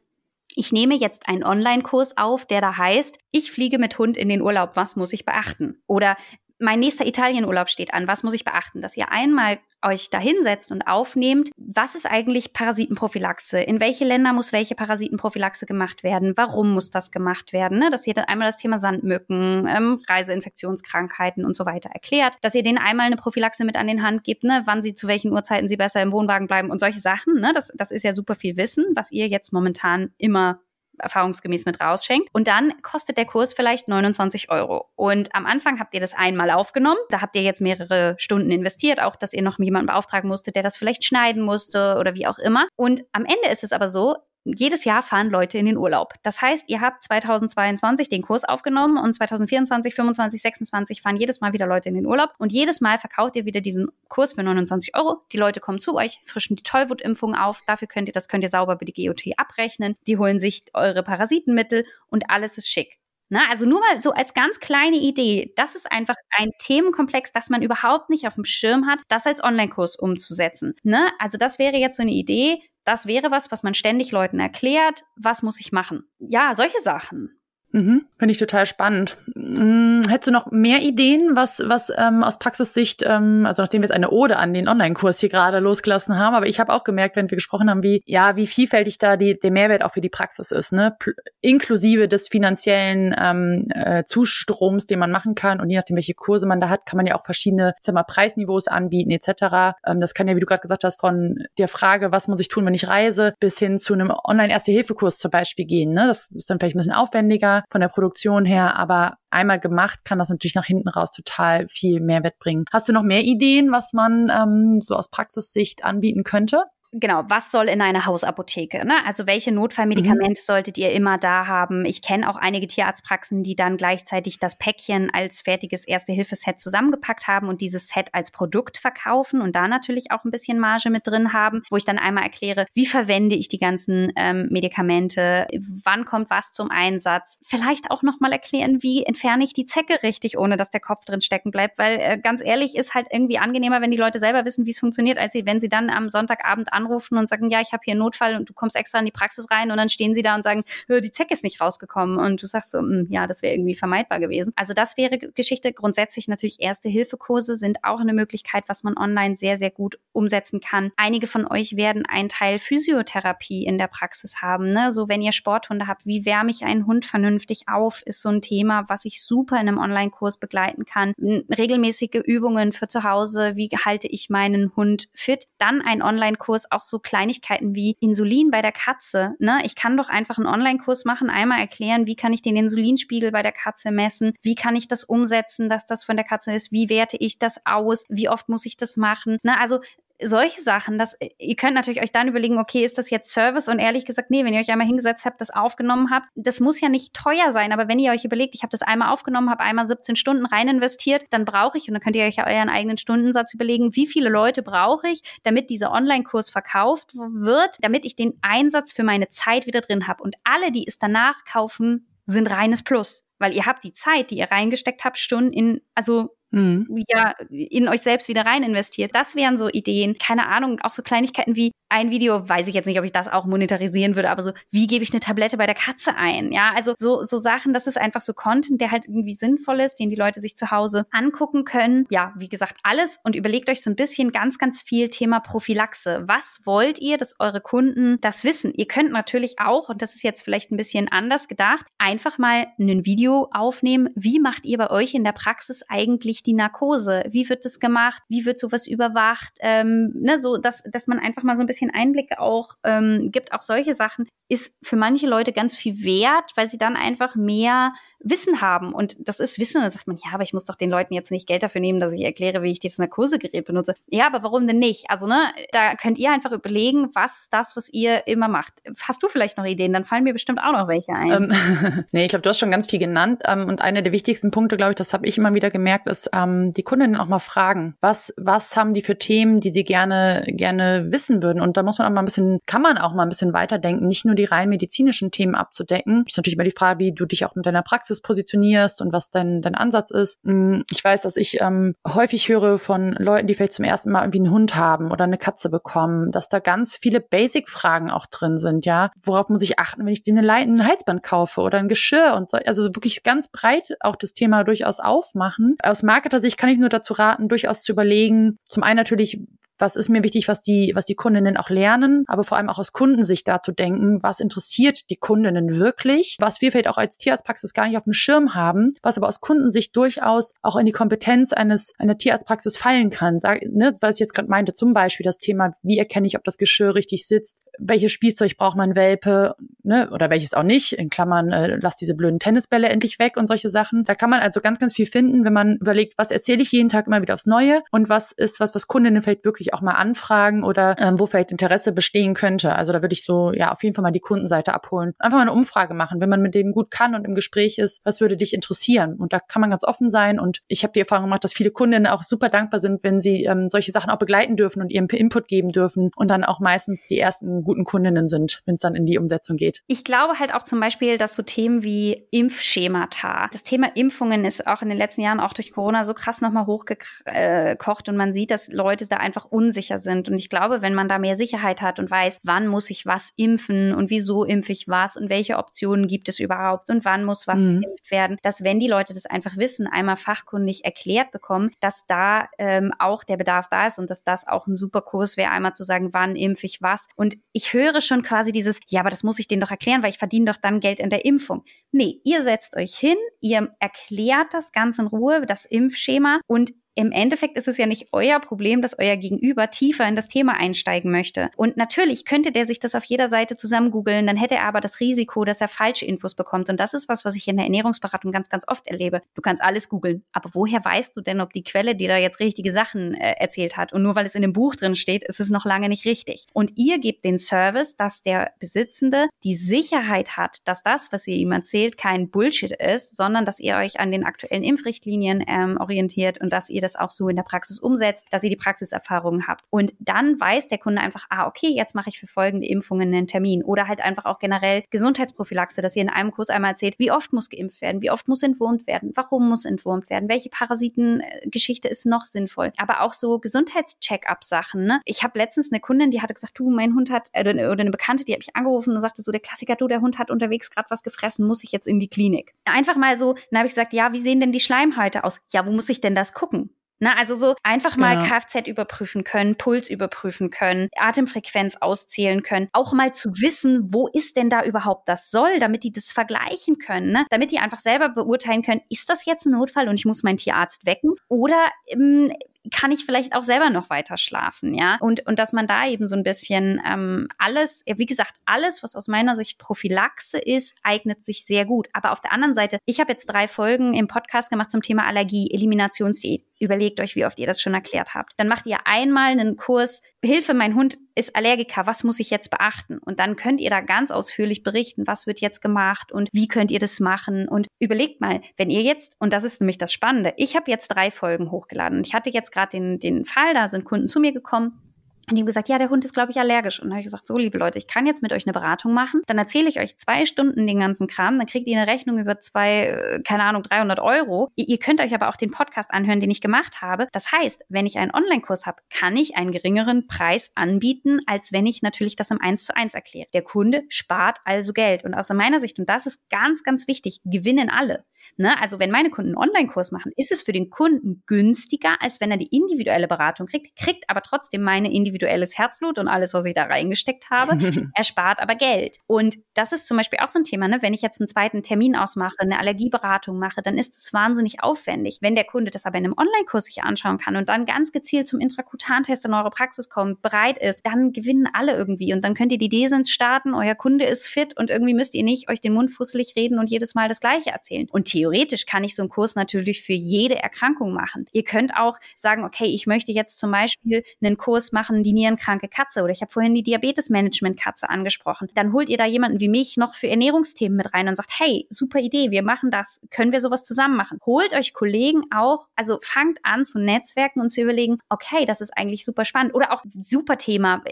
ich nehme jetzt einen Online-Kurs auf, der da heißt, ich fliege mit Hund in den Urlaub, was muss ich beachten? Oder mein nächster Italienurlaub steht an. Was muss ich beachten? Dass ihr einmal euch da hinsetzt und aufnehmt, was ist eigentlich Parasitenprophylaxe? In welche Länder muss welche Parasitenprophylaxe gemacht werden? Warum muss das gemacht werden? Ne? Dass ihr dann einmal das Thema Sandmücken, ähm, Reiseinfektionskrankheiten und so weiter erklärt. Dass ihr denen einmal eine Prophylaxe mit an den Hand gibt, ne? wann sie zu welchen Uhrzeiten sie besser im Wohnwagen bleiben und solche Sachen. Ne? Das, das ist ja super viel Wissen, was ihr jetzt momentan immer erfahrungsgemäß mit rausschenkt. Und dann kostet der Kurs vielleicht 29 Euro. Und am Anfang habt ihr das einmal aufgenommen. Da habt ihr jetzt mehrere Stunden investiert, auch dass ihr noch jemanden beauftragen musstet, der das vielleicht schneiden musste oder wie auch immer. Und am Ende ist es aber so, jedes Jahr fahren Leute in den Urlaub. Das heißt, ihr habt 2022 den Kurs aufgenommen und 2024, 25, 26 fahren jedes Mal wieder Leute in den Urlaub und jedes Mal verkauft ihr wieder diesen Kurs für 29 Euro. Die Leute kommen zu euch, frischen die Tollwutimpfung auf. Dafür könnt ihr, das könnt ihr sauber über die GOT abrechnen. Die holen sich eure Parasitenmittel und alles ist schick. Na, also nur mal so als ganz kleine Idee. Das ist einfach ein Themenkomplex, das man überhaupt nicht auf dem Schirm hat, das als Online-Kurs umzusetzen. Ne? Also das wäre jetzt so eine Idee, das wäre was, was man ständig Leuten erklärt. Was muss ich machen? Ja, solche Sachen. Mhm, Finde ich total spannend. Hm, hättest du noch mehr Ideen, was, was ähm, aus Praxissicht, ähm, also nachdem wir jetzt eine Ode an den Online-Kurs hier gerade losgelassen haben, aber ich habe auch gemerkt, wenn wir gesprochen haben, wie, ja, wie vielfältig da die, der Mehrwert auch für die Praxis ist, ne? P inklusive des finanziellen ähm, äh, Zustroms, den man machen kann und je nachdem, welche Kurse man da hat, kann man ja auch verschiedene, sag mal, Preisniveaus anbieten, etc. Ähm, das kann ja, wie du gerade gesagt hast, von der Frage, was muss ich tun, wenn ich reise, bis hin zu einem Online-Erste-Hilfe-Kurs zum Beispiel gehen, ne? Das ist dann vielleicht ein bisschen aufwendiger von der Produktion her, aber einmal gemacht kann das natürlich nach hinten raus total viel Mehrwert bringen. Hast du noch mehr Ideen, was man ähm, so aus Praxissicht anbieten könnte? Genau, was soll in einer Hausapotheke? Ne? Also welche Notfallmedikamente mhm. solltet ihr immer da haben? Ich kenne auch einige Tierarztpraxen, die dann gleichzeitig das Päckchen als fertiges Erste-Hilfe-Set zusammengepackt haben und dieses Set als Produkt verkaufen und da natürlich auch ein bisschen Marge mit drin haben, wo ich dann einmal erkläre, wie verwende ich die ganzen ähm, Medikamente, wann kommt was zum Einsatz. Vielleicht auch nochmal erklären, wie entferne ich die Zecke richtig, ohne dass der Kopf drin stecken bleibt, weil äh, ganz ehrlich ist halt irgendwie angenehmer, wenn die Leute selber wissen, wie es funktioniert, als sie, wenn sie dann am Sonntagabend an anrufen und sagen, ja, ich habe hier einen Notfall und du kommst extra in die Praxis rein und dann stehen sie da und sagen, die Zecke ist nicht rausgekommen und du sagst so, hm, ja, das wäre irgendwie vermeidbar gewesen. Also das wäre Geschichte. Grundsätzlich natürlich Erste-Hilfe-Kurse sind auch eine Möglichkeit, was man online sehr, sehr gut umsetzen kann. Einige von euch werden einen Teil Physiotherapie in der Praxis haben. Ne? So wenn ihr Sporthunde habt, wie wärme ich einen Hund vernünftig auf, ist so ein Thema, was ich super in einem Online-Kurs begleiten kann. Regelmäßige Übungen für zu Hause, wie halte ich meinen Hund fit. Dann ein Online-Kurs auch so Kleinigkeiten wie Insulin bei der Katze. Ne? Ich kann doch einfach einen Online-Kurs machen, einmal erklären, wie kann ich den Insulinspiegel bei der Katze messen, wie kann ich das umsetzen, dass das von der Katze ist, wie werte ich das aus, wie oft muss ich das machen. Ne? Also solche Sachen, dass ihr könnt natürlich euch dann überlegen, okay, ist das jetzt Service? Und ehrlich gesagt, nee, wenn ihr euch einmal hingesetzt habt, das aufgenommen habt, das muss ja nicht teuer sein, aber wenn ihr euch überlegt, ich habe das einmal aufgenommen, habe einmal 17 Stunden rein investiert, dann brauche ich, und dann könnt ihr euch ja euren eigenen Stundensatz überlegen, wie viele Leute brauche ich, damit dieser Online-Kurs verkauft wird, damit ich den Einsatz für meine Zeit wieder drin habe. Und alle, die es danach kaufen, sind reines Plus. Weil ihr habt die Zeit, die ihr reingesteckt habt, Stunden in, also mhm. ja in euch selbst wieder rein investiert. Das wären so Ideen. Keine Ahnung, auch so Kleinigkeiten wie ein Video, weiß ich jetzt nicht, ob ich das auch monetarisieren würde, aber so, wie gebe ich eine Tablette bei der Katze ein? Ja, also so, so Sachen, das ist einfach so Content, der halt irgendwie sinnvoll ist, den die Leute sich zu Hause angucken können. Ja, wie gesagt, alles und überlegt euch so ein bisschen ganz, ganz viel Thema Prophylaxe. Was wollt ihr, dass eure Kunden das wissen? Ihr könnt natürlich auch, und das ist jetzt vielleicht ein bisschen anders gedacht, einfach mal ein Video aufnehmen. Wie macht ihr bei euch in der Praxis eigentlich die Narkose? Wie wird das gemacht? Wie wird sowas überwacht? Ähm, ne, so, dass, dass man einfach mal so ein bisschen bisschen Einblick auch ähm, gibt, auch solche Sachen, ist für manche Leute ganz viel wert, weil sie dann einfach mehr Wissen haben. Und das ist Wissen. dann sagt man, ja, aber ich muss doch den Leuten jetzt nicht Geld dafür nehmen, dass ich erkläre, wie ich dieses Narkosegerät benutze. Ja, aber warum denn nicht? Also, ne, da könnt ihr einfach überlegen, was ist das, was ihr immer macht. Hast du vielleicht noch Ideen? Dann fallen mir bestimmt auch noch welche ein. Ähm, *laughs* nee, ich glaube, du hast schon ganz viel genannt. Ähm, und einer der wichtigsten Punkte, glaube ich, das habe ich immer wieder gemerkt, ist, ähm, die Kundinnen auch mal fragen, was, was haben die für Themen, die sie gerne, gerne wissen würden? Und da muss man auch mal ein bisschen, kann man auch mal ein bisschen weiterdenken, nicht nur die rein medizinischen Themen abzudecken. Ist natürlich immer die Frage, wie du dich auch mit deiner Praxis Praxis positionierst und was dein, dein Ansatz ist. Mm, ich weiß, dass ich ähm, häufig höre von Leuten, die vielleicht zum ersten Mal irgendwie einen Hund haben oder eine Katze bekommen, dass da ganz viele Basic-Fragen auch drin sind, ja. Worauf muss ich achten, wenn ich eine ein Halsband kaufe oder ein Geschirr und so. Also wirklich ganz breit auch das Thema durchaus aufmachen. Aus Marketer-Sicht kann ich nur dazu raten, durchaus zu überlegen, zum einen natürlich, was ist mir wichtig, was die, was die Kundinnen auch lernen, aber vor allem auch aus Kundensicht da zu denken, was interessiert die Kundinnen wirklich, was wir vielleicht auch als Tierarztpraxis gar nicht auf dem Schirm haben, was aber aus Kundensicht durchaus auch in die Kompetenz eines einer Tierarztpraxis fallen kann. Sag, ne, was ich jetzt gerade meinte, zum Beispiel das Thema, wie erkenne ich, ob das Geschirr richtig sitzt, welches Spielzeug braucht man Welpe, ne, oder welches auch nicht, in Klammern, äh, lass diese blöden Tennisbälle endlich weg und solche Sachen. Da kann man also ganz, ganz viel finden, wenn man überlegt, was erzähle ich jeden Tag immer wieder aufs Neue und was ist was, was Kundinnen vielleicht wirklich auch mal anfragen oder ähm, wo vielleicht Interesse bestehen könnte. Also da würde ich so, ja, auf jeden Fall mal die Kundenseite abholen. Einfach mal eine Umfrage machen, wenn man mit denen gut kann und im Gespräch ist, was würde dich interessieren? Und da kann man ganz offen sein und ich habe die Erfahrung gemacht, dass viele Kundinnen auch super dankbar sind, wenn sie ähm, solche Sachen auch begleiten dürfen und ihren Input geben dürfen und dann auch meistens die ersten guten Kundinnen sind, wenn es dann in die Umsetzung geht. Ich glaube halt auch zum Beispiel, dass so Themen wie Impfschemata, das Thema Impfungen ist auch in den letzten Jahren auch durch Corona so krass nochmal hochgekocht und man sieht, dass Leute da einfach unsicher sind. Und ich glaube, wenn man da mehr Sicherheit hat und weiß, wann muss ich was impfen und wieso impfe ich was und welche Optionen gibt es überhaupt und wann muss was mhm. geimpft werden, dass wenn die Leute das einfach wissen, einmal fachkundig erklärt bekommen, dass da ähm, auch der Bedarf da ist und dass das auch ein super Kurs wäre, einmal zu sagen, wann impfe ich was. Und ich höre schon quasi dieses, ja, aber das muss ich denen doch erklären, weil ich verdiene doch dann Geld in der Impfung. Nee, ihr setzt euch hin, ihr erklärt das Ganze in Ruhe, das Impfschema und im Endeffekt ist es ja nicht euer Problem, dass euer Gegenüber tiefer in das Thema einsteigen möchte. Und natürlich könnte der sich das auf jeder Seite zusammen googeln, dann hätte er aber das Risiko, dass er falsche Infos bekommt. Und das ist was, was ich in der Ernährungsberatung ganz, ganz oft erlebe. Du kannst alles googeln, aber woher weißt du denn, ob die Quelle dir da jetzt richtige Sachen äh, erzählt hat? Und nur weil es in dem Buch drin steht, ist es noch lange nicht richtig. Und ihr gebt den Service, dass der Besitzende die Sicherheit hat, dass das, was ihr ihm erzählt, kein Bullshit ist, sondern dass ihr euch an den aktuellen Impfrichtlinien ähm, orientiert und dass ihr ihr das auch so in der Praxis umsetzt, dass ihr die Praxiserfahrung habt. Und dann weiß der Kunde einfach, ah, okay, jetzt mache ich für folgende Impfungen einen Termin. Oder halt einfach auch generell Gesundheitsprophylaxe, dass ihr in einem Kurs einmal erzählt, wie oft muss geimpft werden, wie oft muss entwurmt werden, warum muss entwurmt werden, welche Parasitengeschichte ist noch sinnvoll. Aber auch so Gesundheitscheck-up-Sachen. Ne? Ich habe letztens eine Kundin, die hatte gesagt, du, mein Hund hat, äh, oder eine Bekannte, die hat mich angerufen und sagte so, der Klassiker, du, der Hund hat unterwegs gerade was gefressen, muss ich jetzt in die Klinik. Einfach mal so, dann habe ich gesagt, ja, wie sehen denn die Schleimhäute aus? Ja, wo muss ich denn das gucken? Na, also so einfach mal genau. Kfz überprüfen können, Puls überprüfen können, Atemfrequenz auszählen können, auch mal zu wissen, wo ist denn da überhaupt das Soll, damit die das vergleichen können, ne? damit die einfach selber beurteilen können, ist das jetzt ein Notfall und ich muss meinen Tierarzt wecken oder ähm, kann ich vielleicht auch selber noch weiter schlafen, ja? Und, und dass man da eben so ein bisschen ähm, alles, wie gesagt, alles, was aus meiner Sicht Prophylaxe ist, eignet sich sehr gut. Aber auf der anderen Seite, ich habe jetzt drei Folgen im Podcast gemacht zum Thema Allergie, Eliminationsdiät. Überlegt euch, wie oft ihr das schon erklärt habt. Dann macht ihr einmal einen Kurs, Hilfe, mein Hund ist Allergiker, was muss ich jetzt beachten? Und dann könnt ihr da ganz ausführlich berichten, was wird jetzt gemacht und wie könnt ihr das machen. Und überlegt mal, wenn ihr jetzt, und das ist nämlich das Spannende, ich habe jetzt drei Folgen hochgeladen. Ich hatte jetzt gerade den, den Fall, da sind Kunden zu mir gekommen und die haben gesagt, ja, der Hund ist, glaube ich, allergisch. Und dann habe ich gesagt, so, liebe Leute, ich kann jetzt mit euch eine Beratung machen. Dann erzähle ich euch zwei Stunden den ganzen Kram. Dann kriegt ihr eine Rechnung über zwei, äh, keine Ahnung, 300 Euro. Ihr, ihr könnt euch aber auch den Podcast anhören, den ich gemacht habe. Das heißt, wenn ich einen Online-Kurs habe, kann ich einen geringeren Preis anbieten, als wenn ich natürlich das im 1 zu 1 erkläre. Der Kunde spart also Geld. Und aus meiner Sicht, und das ist ganz, ganz wichtig, gewinnen alle. Ne? Also wenn meine Kunden einen Online-Kurs machen, ist es für den Kunden günstiger, als wenn er die individuelle Beratung kriegt, kriegt aber trotzdem meine individuelles Herzblut und alles, was ich da reingesteckt habe. *laughs* er spart aber Geld. Und das ist zum Beispiel auch so ein Thema, ne? wenn ich jetzt einen zweiten Termin ausmache, eine Allergieberatung mache, dann ist es wahnsinnig aufwendig. Wenn der Kunde das aber in einem Online-Kurs sich anschauen kann und dann ganz gezielt zum Intrakutantest in eure Praxis kommt, bereit ist, dann gewinnen alle irgendwie. Und dann könnt ihr die Desens starten, euer Kunde ist fit und irgendwie müsst ihr nicht euch den Mund fusselig reden und jedes Mal das Gleiche erzählen. Und theoretisch kann ich so einen Kurs natürlich für jede Erkrankung machen. Ihr könnt auch sagen, okay, ich möchte jetzt zum Beispiel einen Kurs machen, die nierenkranke Katze oder ich habe vorhin die Diabetes-Management-Katze angesprochen. Dann holt ihr da jemanden wie mich noch für Ernährungsthemen mit rein und sagt, hey, super Idee, wir machen das, können wir sowas zusammen machen? Holt euch Kollegen auch, also fangt an zu netzwerken und zu überlegen, okay, das ist eigentlich super spannend oder auch super Thema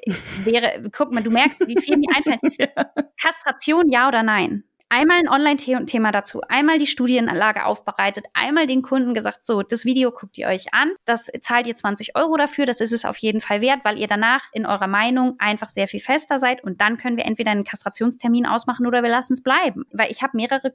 wäre, guck mal, du merkst, wie viel mir *laughs* einfällt. Kastration, ja oder nein? Einmal ein Online-Thema dazu, einmal die Studienlage aufbereitet, einmal den Kunden gesagt, so, das Video guckt ihr euch an, das zahlt ihr 20 Euro dafür, das ist es auf jeden Fall wert, weil ihr danach in eurer Meinung einfach sehr viel fester seid und dann können wir entweder einen Kastrationstermin ausmachen oder wir lassen es bleiben. Weil ich habe mehrere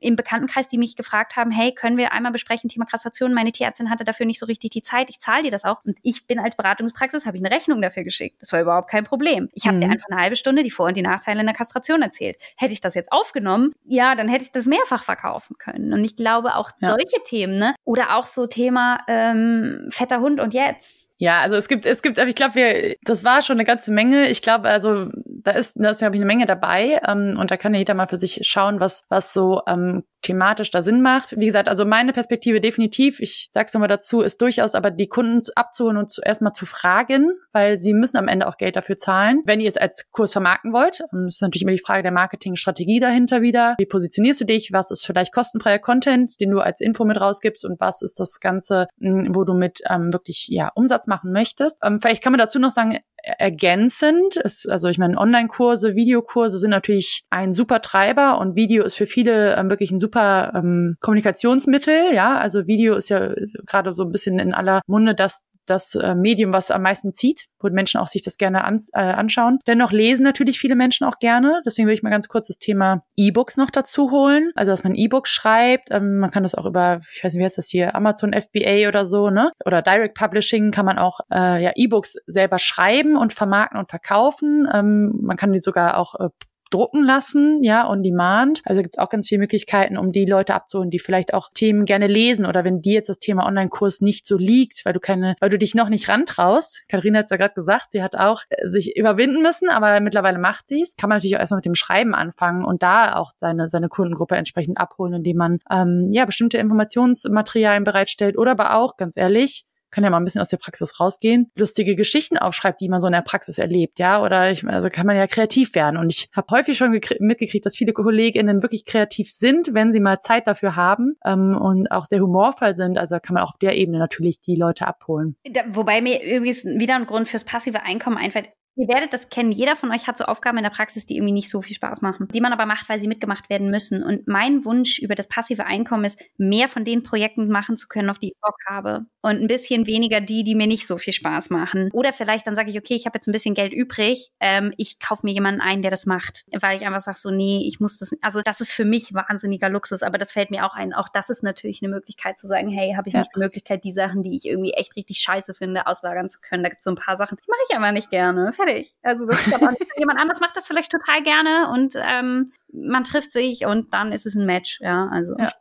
im Bekanntenkreis, die mich gefragt haben, hey, können wir einmal besprechen, Thema Kastration? Meine Tierärztin hatte dafür nicht so richtig die Zeit. Ich zahle dir das auch. Und ich bin als Beratungspraxis, habe ich eine Rechnung dafür geschickt. Das war überhaupt kein Problem. Ich habe mhm. dir einfach eine halbe Stunde die Vor- und die Nachteile in der Kastration erzählt. Hätte ich das jetzt aufgenommen, ja, dann hätte ich das mehrfach verkaufen können. Und ich glaube auch ja. solche Themen, ne? Oder auch so Thema ähm, fetter Hund und jetzt ja, also es gibt, es gibt, ich glaube, wir, das war schon eine ganze Menge. Ich glaube, also da ist, da ist glaube ich eine Menge dabei ähm, und da kann ja jeder mal für sich schauen, was, was so ähm, thematisch da Sinn macht. Wie gesagt, also meine Perspektive definitiv, ich sag's nochmal dazu, ist durchaus aber die Kunden abzuholen und zuerst mal zu fragen, weil sie müssen am Ende auch Geld dafür zahlen. Wenn ihr es als Kurs vermarkten wollt, ähm, ist natürlich immer die Frage der Marketingstrategie dahinter wieder. Wie positionierst du dich? Was ist vielleicht kostenfreier Content, den du als Info mit rausgibst und was ist das Ganze, wo du mit ähm, wirklich ja Umsatz machen möchtest? Ähm, vielleicht kann man dazu noch sagen, ergänzend. Ist, also ich meine, Online-Kurse, Videokurse sind natürlich ein super Treiber und Video ist für viele ähm, wirklich ein super ähm, Kommunikationsmittel. Ja, also Video ist ja gerade so ein bisschen in aller Munde das das äh, Medium, was am meisten zieht, wo Menschen auch sich das gerne an, äh, anschauen. Dennoch lesen natürlich viele Menschen auch gerne. Deswegen will ich mal ganz kurz das Thema E-Books noch dazu holen. Also, dass man E-Books schreibt. Ähm, man kann das auch über, ich weiß nicht, wie heißt das hier, Amazon FBA oder so, ne? Oder Direct Publishing kann man auch äh, ja E-Books selber schreiben und vermarkten und verkaufen. Ähm, man kann die sogar auch äh, drucken lassen, ja, on demand. Also gibt es auch ganz viele Möglichkeiten, um die Leute abzuholen, die vielleicht auch Themen gerne lesen oder wenn dir jetzt das Thema Online-Kurs nicht so liegt, weil du keine, weil du dich noch nicht rantraust. Katharina hat ja gerade gesagt, sie hat auch äh, sich überwinden müssen, aber mittlerweile macht sie es. Kann man natürlich auch erstmal mit dem Schreiben anfangen und da auch seine, seine Kundengruppe entsprechend abholen, indem man ähm, ja bestimmte Informationsmaterialien bereitstellt oder aber auch, ganz ehrlich, kann ja mal ein bisschen aus der Praxis rausgehen, lustige Geschichten aufschreibt, die man so in der Praxis erlebt, ja, oder ich, also kann man ja kreativ werden. Und ich habe häufig schon mitgekriegt, dass viele KollegInnen wirklich kreativ sind, wenn sie mal Zeit dafür haben ähm, und auch sehr humorvoll sind. Also kann man auch auf der Ebene natürlich die Leute abholen. Da, wobei mir übrigens wieder ein Grund fürs passive Einkommen einfällt. Ihr werdet das kennen. Jeder von euch hat so Aufgaben in der Praxis, die irgendwie nicht so viel Spaß machen, die man aber macht, weil sie mitgemacht werden müssen. Und mein Wunsch über das passive Einkommen ist, mehr von den Projekten machen zu können, auf die ich Bock habe. Und ein bisschen weniger die, die mir nicht so viel Spaß machen. Oder vielleicht dann sage ich, okay, ich habe jetzt ein bisschen Geld übrig, ähm, ich kaufe mir jemanden ein, der das macht. Weil ich einfach sage so, nee, ich muss das. Also das ist für mich wahnsinniger Luxus, aber das fällt mir auch ein. Auch das ist natürlich eine Möglichkeit zu sagen, hey, habe ich ja. nicht die Möglichkeit, die Sachen, die ich irgendwie echt richtig scheiße finde, auslagern zu können. Da gibt es so ein paar Sachen, die mache ich einfach nicht gerne fertig. Also das ist aber *laughs* jemand anders macht das vielleicht total gerne und ähm, man trifft sich und dann ist es ein Match. Ja, also. Ja.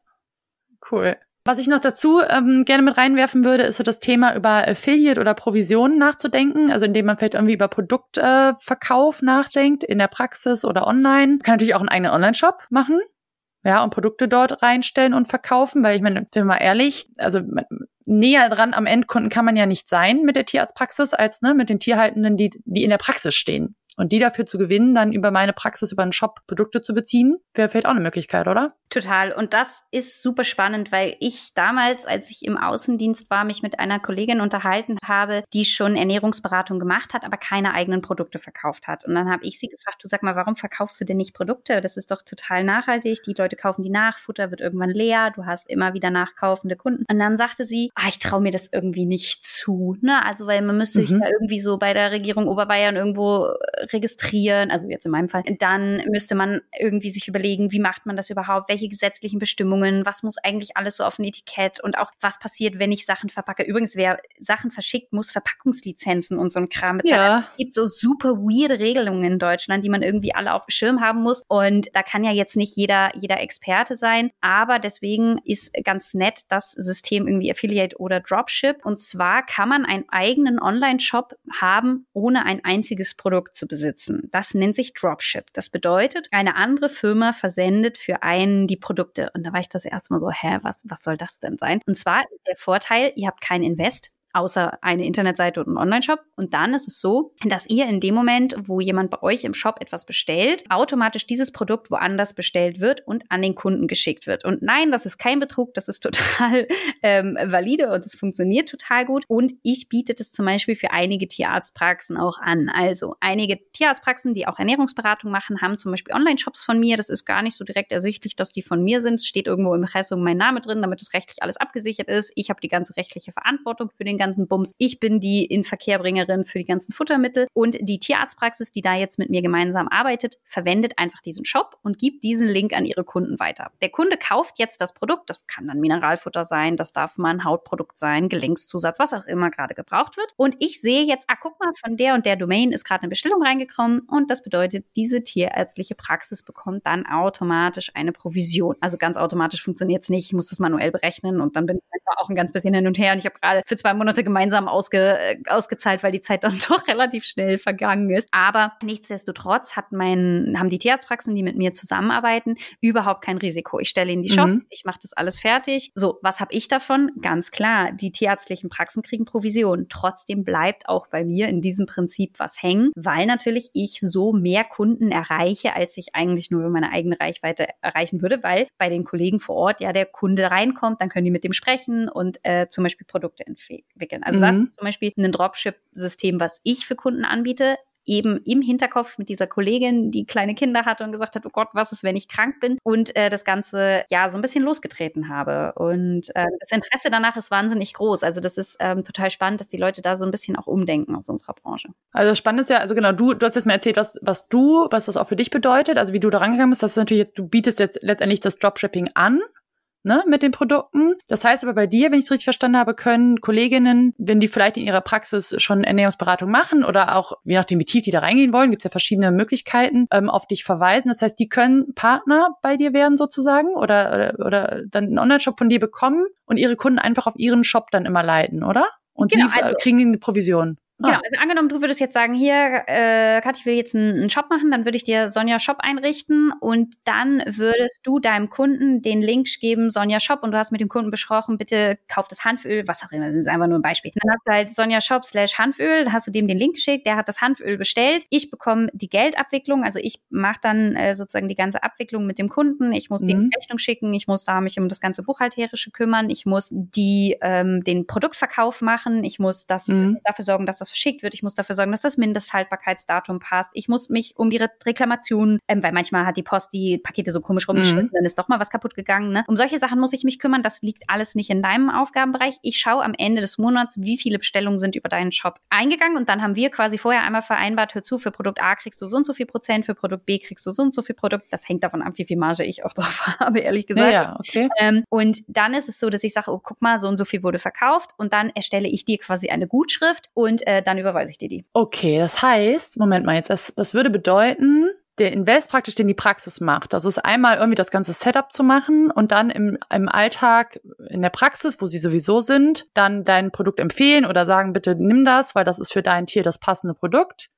Cool. Was ich noch dazu ähm, gerne mit reinwerfen würde, ist so das Thema über Affiliate oder Provisionen nachzudenken. Also indem man vielleicht irgendwie über Produktverkauf äh, nachdenkt, in der Praxis oder online. Kann natürlich auch einen eigenen Online-Shop machen. Ja, und Produkte dort reinstellen und verkaufen, weil ich meine, bin mal ehrlich, also näher dran am Endkunden kann man ja nicht sein mit der Tierarztpraxis als ne, mit den Tierhaltenden, die, die in der Praxis stehen. Und die dafür zu gewinnen, dann über meine Praxis, über einen Shop Produkte zu beziehen, wäre vielleicht auch eine Möglichkeit, oder? Total. Und das ist super spannend, weil ich damals, als ich im Außendienst war, mich mit einer Kollegin unterhalten habe, die schon Ernährungsberatung gemacht hat, aber keine eigenen Produkte verkauft hat. Und dann habe ich sie gefragt, du sag mal, warum verkaufst du denn nicht Produkte? Das ist doch total nachhaltig. Die Leute kaufen die nach, Futter wird irgendwann leer, du hast immer wieder nachkaufende Kunden. Und dann sagte sie, ah, ich traue mir das irgendwie nicht zu. Ne? Also, weil man müsste mhm. sich da irgendwie so bei der Regierung Oberbayern irgendwo registrieren, also jetzt in meinem Fall. Dann müsste man irgendwie sich überlegen, wie macht man das überhaupt? Welche gesetzlichen Bestimmungen? Was muss eigentlich alles so auf ein Etikett? Und auch, was passiert, wenn ich Sachen verpacke? Übrigens, wer Sachen verschickt, muss Verpackungslizenzen und so ein Kram bezahlen. Ja. Es gibt so super weirde Regelungen in Deutschland, die man irgendwie alle auf dem Schirm haben muss. Und da kann ja jetzt nicht jeder, jeder Experte sein. Aber deswegen ist ganz nett das System irgendwie Affiliate oder Dropship. Und zwar kann man einen eigenen Online-Shop haben, ohne ein einziges Produkt zu besitzen. Das nennt sich Dropship. Das bedeutet, eine andere Firma versendet für einen die Produkte. Und da war ich das erste Mal so, hä, was, was soll das denn sein? Und zwar ist der Vorteil, ihr habt kein Invest, außer eine Internetseite und einen Online-Shop. Und dann ist es so, dass ihr in dem Moment, wo jemand bei euch im Shop etwas bestellt, automatisch dieses Produkt woanders bestellt wird und an den Kunden geschickt wird. Und nein, das ist kein Betrug, das ist *laughs* total ähm, valide und es funktioniert total gut. Und ich biete das zum Beispiel für einige Tierarztpraxen auch an. Also einige Tierarztpraxen, die auch Ernährungsberatung machen, haben zum Beispiel Online-Shops von mir. Das ist gar nicht so direkt ersichtlich, dass die von mir sind. Es steht irgendwo im Impressum mein Name drin, damit es rechtlich alles abgesichert ist. Ich habe die ganze rechtliche Verantwortung für den ganzen Bums. Ich bin die Inverkehrbringerin für die ganzen Futtermittel und die Tierarztpraxis, die da jetzt mit mir gemeinsam arbeitet, verwendet einfach diesen Shop und gibt diesen Link an ihre Kunden weiter. Der Kunde kauft jetzt das Produkt, das kann dann Mineralfutter sein, das darf mal ein Hautprodukt sein, Gelenkszusatz, was auch immer gerade gebraucht wird. Und ich sehe jetzt, ah, guck mal, von der und der Domain ist gerade eine Bestellung reingekommen und das bedeutet, diese tierärztliche Praxis bekommt dann automatisch eine Provision. Also ganz automatisch funktioniert es nicht, ich muss das manuell berechnen und dann bin ich auch ein ganz bisschen hin und her und ich habe gerade für zwei Monate gemeinsam gemeinsam ausge, ausgezahlt, weil die Zeit dann *laughs* doch relativ schnell vergangen ist. Aber nichtsdestotrotz hat mein, haben die Tierarztpraxen, die mit mir zusammenarbeiten, überhaupt kein Risiko. Ich stelle ihnen die Shops, mhm. ich mache das alles fertig. So, was habe ich davon? Ganz klar, die tierärztlichen Praxen kriegen Provision. Trotzdem bleibt auch bei mir in diesem Prinzip was hängen, weil natürlich ich so mehr Kunden erreiche, als ich eigentlich nur über meine eigene Reichweite erreichen würde, weil bei den Kollegen vor Ort ja der Kunde reinkommt, dann können die mit dem sprechen und äh, zum Beispiel Produkte entwickeln. Also also mhm. das ist zum Beispiel ein Dropship-System, was ich für Kunden anbiete eben im Hinterkopf mit dieser Kollegin, die kleine Kinder hatte und gesagt hat, oh Gott, was ist, wenn ich krank bin? Und äh, das Ganze ja so ein bisschen losgetreten habe. Und äh, das Interesse danach ist wahnsinnig groß. Also das ist ähm, total spannend, dass die Leute da so ein bisschen auch umdenken aus unserer Branche. Also spannend ist ja, also genau, du, du hast jetzt mal erzählt, was, was du, was das auch für dich bedeutet, also wie du da rangegangen bist. Das ist natürlich jetzt, du bietest jetzt letztendlich das Dropshipping an ne, mit den Produkten. Das heißt aber bei dir, wenn ich es richtig verstanden habe, können Kolleginnen, wenn die vielleicht in ihrer Praxis schon Ernährungsberatung machen oder auch, je nachdem wie tief die da reingehen wollen, gibt es ja verschiedene Möglichkeiten, ähm, auf dich verweisen. Das heißt, die können Partner bei dir werden sozusagen oder, oder, oder dann einen Online-Shop von dir bekommen und ihre Kunden einfach auf ihren Shop dann immer leiten, oder? Und genau, sie also, kriegen eine Provision. Genau, ah. also angenommen, du würdest jetzt sagen, hier, äh, Kathi, ich will jetzt einen, einen Shop machen, dann würde ich dir Sonja Shop einrichten und dann würdest du deinem Kunden den Link geben, Sonja Shop, und du hast mit dem Kunden besprochen, bitte kauf das Hanföl, was auch immer, das ist einfach nur ein Beispiel. Dann hast du halt Sonja Shop slash Hanföl, dann hast du dem den Link geschickt, der hat das Hanföl bestellt, ich bekomme die Geldabwicklung, also ich mache dann äh, sozusagen die ganze Abwicklung mit dem Kunden, ich muss mhm. die Rechnung schicken, ich muss da mich um das ganze Buchhalterische kümmern, ich muss die ähm, den Produktverkauf machen, ich muss das mhm. dafür sorgen, dass das verschickt wird. Ich muss dafür sorgen, dass das Mindesthaltbarkeitsdatum passt. Ich muss mich um die Re Reklamation, ähm, weil manchmal hat die Post die Pakete so komisch rumgeschnitten, mhm. dann ist doch mal was kaputt gegangen. Ne? Um solche Sachen muss ich mich kümmern. Das liegt alles nicht in deinem Aufgabenbereich. Ich schaue am Ende des Monats, wie viele Bestellungen sind über deinen Shop eingegangen und dann haben wir quasi vorher einmal vereinbart, hör zu, für Produkt A kriegst du so und so viel Prozent, für Produkt B kriegst du so und so viel Produkt. Das hängt davon ab, wie viel Marge ich auch drauf *laughs* habe, ehrlich gesagt. Ja, okay. Ähm, und dann ist es so, dass ich sage, oh, guck mal, so und so viel wurde verkauft und dann erstelle ich dir quasi eine Gutschrift und äh, dann überweise ich dir die. Okay, das heißt, Moment mal jetzt, das, das würde bedeuten, der Invest praktisch, den die Praxis macht. Das ist einmal irgendwie das ganze Setup zu machen und dann im, im Alltag, in der Praxis, wo sie sowieso sind, dann dein Produkt empfehlen oder sagen, bitte nimm das, weil das ist für dein Tier das passende Produkt.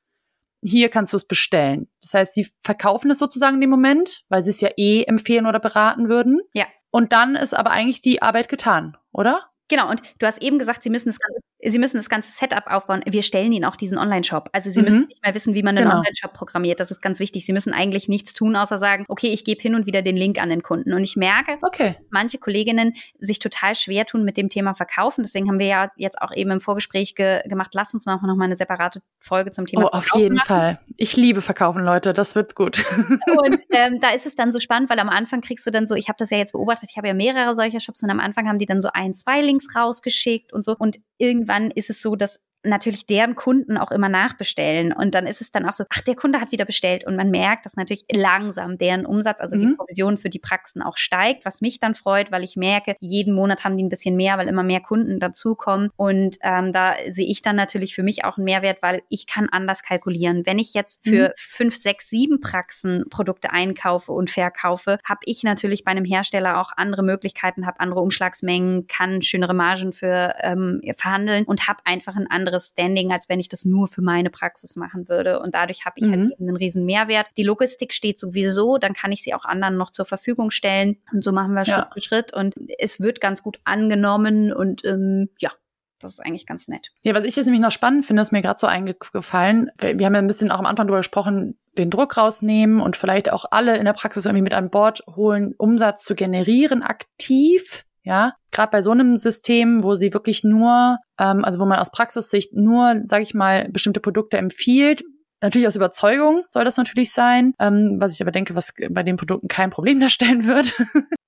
Hier kannst du es bestellen. Das heißt, sie verkaufen es sozusagen in dem Moment, weil sie es ja eh empfehlen oder beraten würden. Ja. Und dann ist aber eigentlich die Arbeit getan, oder? Genau, und du hast eben gesagt, sie müssen das ganze, sie müssen das ganze Setup aufbauen. Wir stellen ihnen auch diesen Online-Shop. Also sie mhm. müssen nicht mehr wissen, wie man einen genau. Online-Shop programmiert. Das ist ganz wichtig. Sie müssen eigentlich nichts tun, außer sagen, okay, ich gebe hin und wieder den Link an den Kunden. Und ich merke, okay. manche Kolleginnen sich total schwer tun mit dem Thema Verkaufen. Deswegen haben wir ja jetzt auch eben im Vorgespräch ge gemacht, lass uns mal noch mal eine separate Folge zum Thema oh, Verkaufen auf jeden machen. Fall. Ich liebe Verkaufen, Leute. Das wird gut. *laughs* und ähm, da ist es dann so spannend, weil am Anfang kriegst du dann so, ich habe das ja jetzt beobachtet, ich habe ja mehrere solcher Shops und am Anfang haben die dann so ein, zwei Links rausgeschickt geschickt und so. Und irgendwann ist es so, dass natürlich deren Kunden auch immer nachbestellen. Und dann ist es dann auch so, ach, der Kunde hat wieder bestellt. Und man merkt, dass natürlich langsam deren Umsatz, also mhm. die Provision für die Praxen auch steigt, was mich dann freut, weil ich merke, jeden Monat haben die ein bisschen mehr, weil immer mehr Kunden dazukommen. Und ähm, da sehe ich dann natürlich für mich auch einen Mehrwert, weil ich kann anders kalkulieren. Wenn ich jetzt für mhm. fünf, sechs, sieben Praxen Produkte einkaufe und verkaufe, habe ich natürlich bei einem Hersteller auch andere Möglichkeiten, habe andere Umschlagsmengen, kann schönere Margen für ähm, verhandeln und habe einfach ein anderes anderes Standing, als wenn ich das nur für meine Praxis machen würde. Und dadurch habe ich halt mhm. halt eben einen riesen Mehrwert. Die Logistik steht sowieso, dann kann ich sie auch anderen noch zur Verfügung stellen. Und so machen wir Schritt ja. für Schritt. Und es wird ganz gut angenommen und ähm, ja, das ist eigentlich ganz nett. Ja, was ich jetzt nämlich noch spannend finde, ist mir gerade so eingefallen. Wir haben ja ein bisschen auch am Anfang darüber gesprochen, den Druck rausnehmen und vielleicht auch alle in der Praxis irgendwie mit an Bord holen, Umsatz zu generieren aktiv. Ja, gerade bei so einem System, wo sie wirklich nur, ähm, also wo man aus Praxissicht nur, sage ich mal, bestimmte Produkte empfiehlt, Natürlich aus Überzeugung soll das natürlich sein, ähm, was ich aber denke, was bei den Produkten kein Problem *laughs* darstellen wird.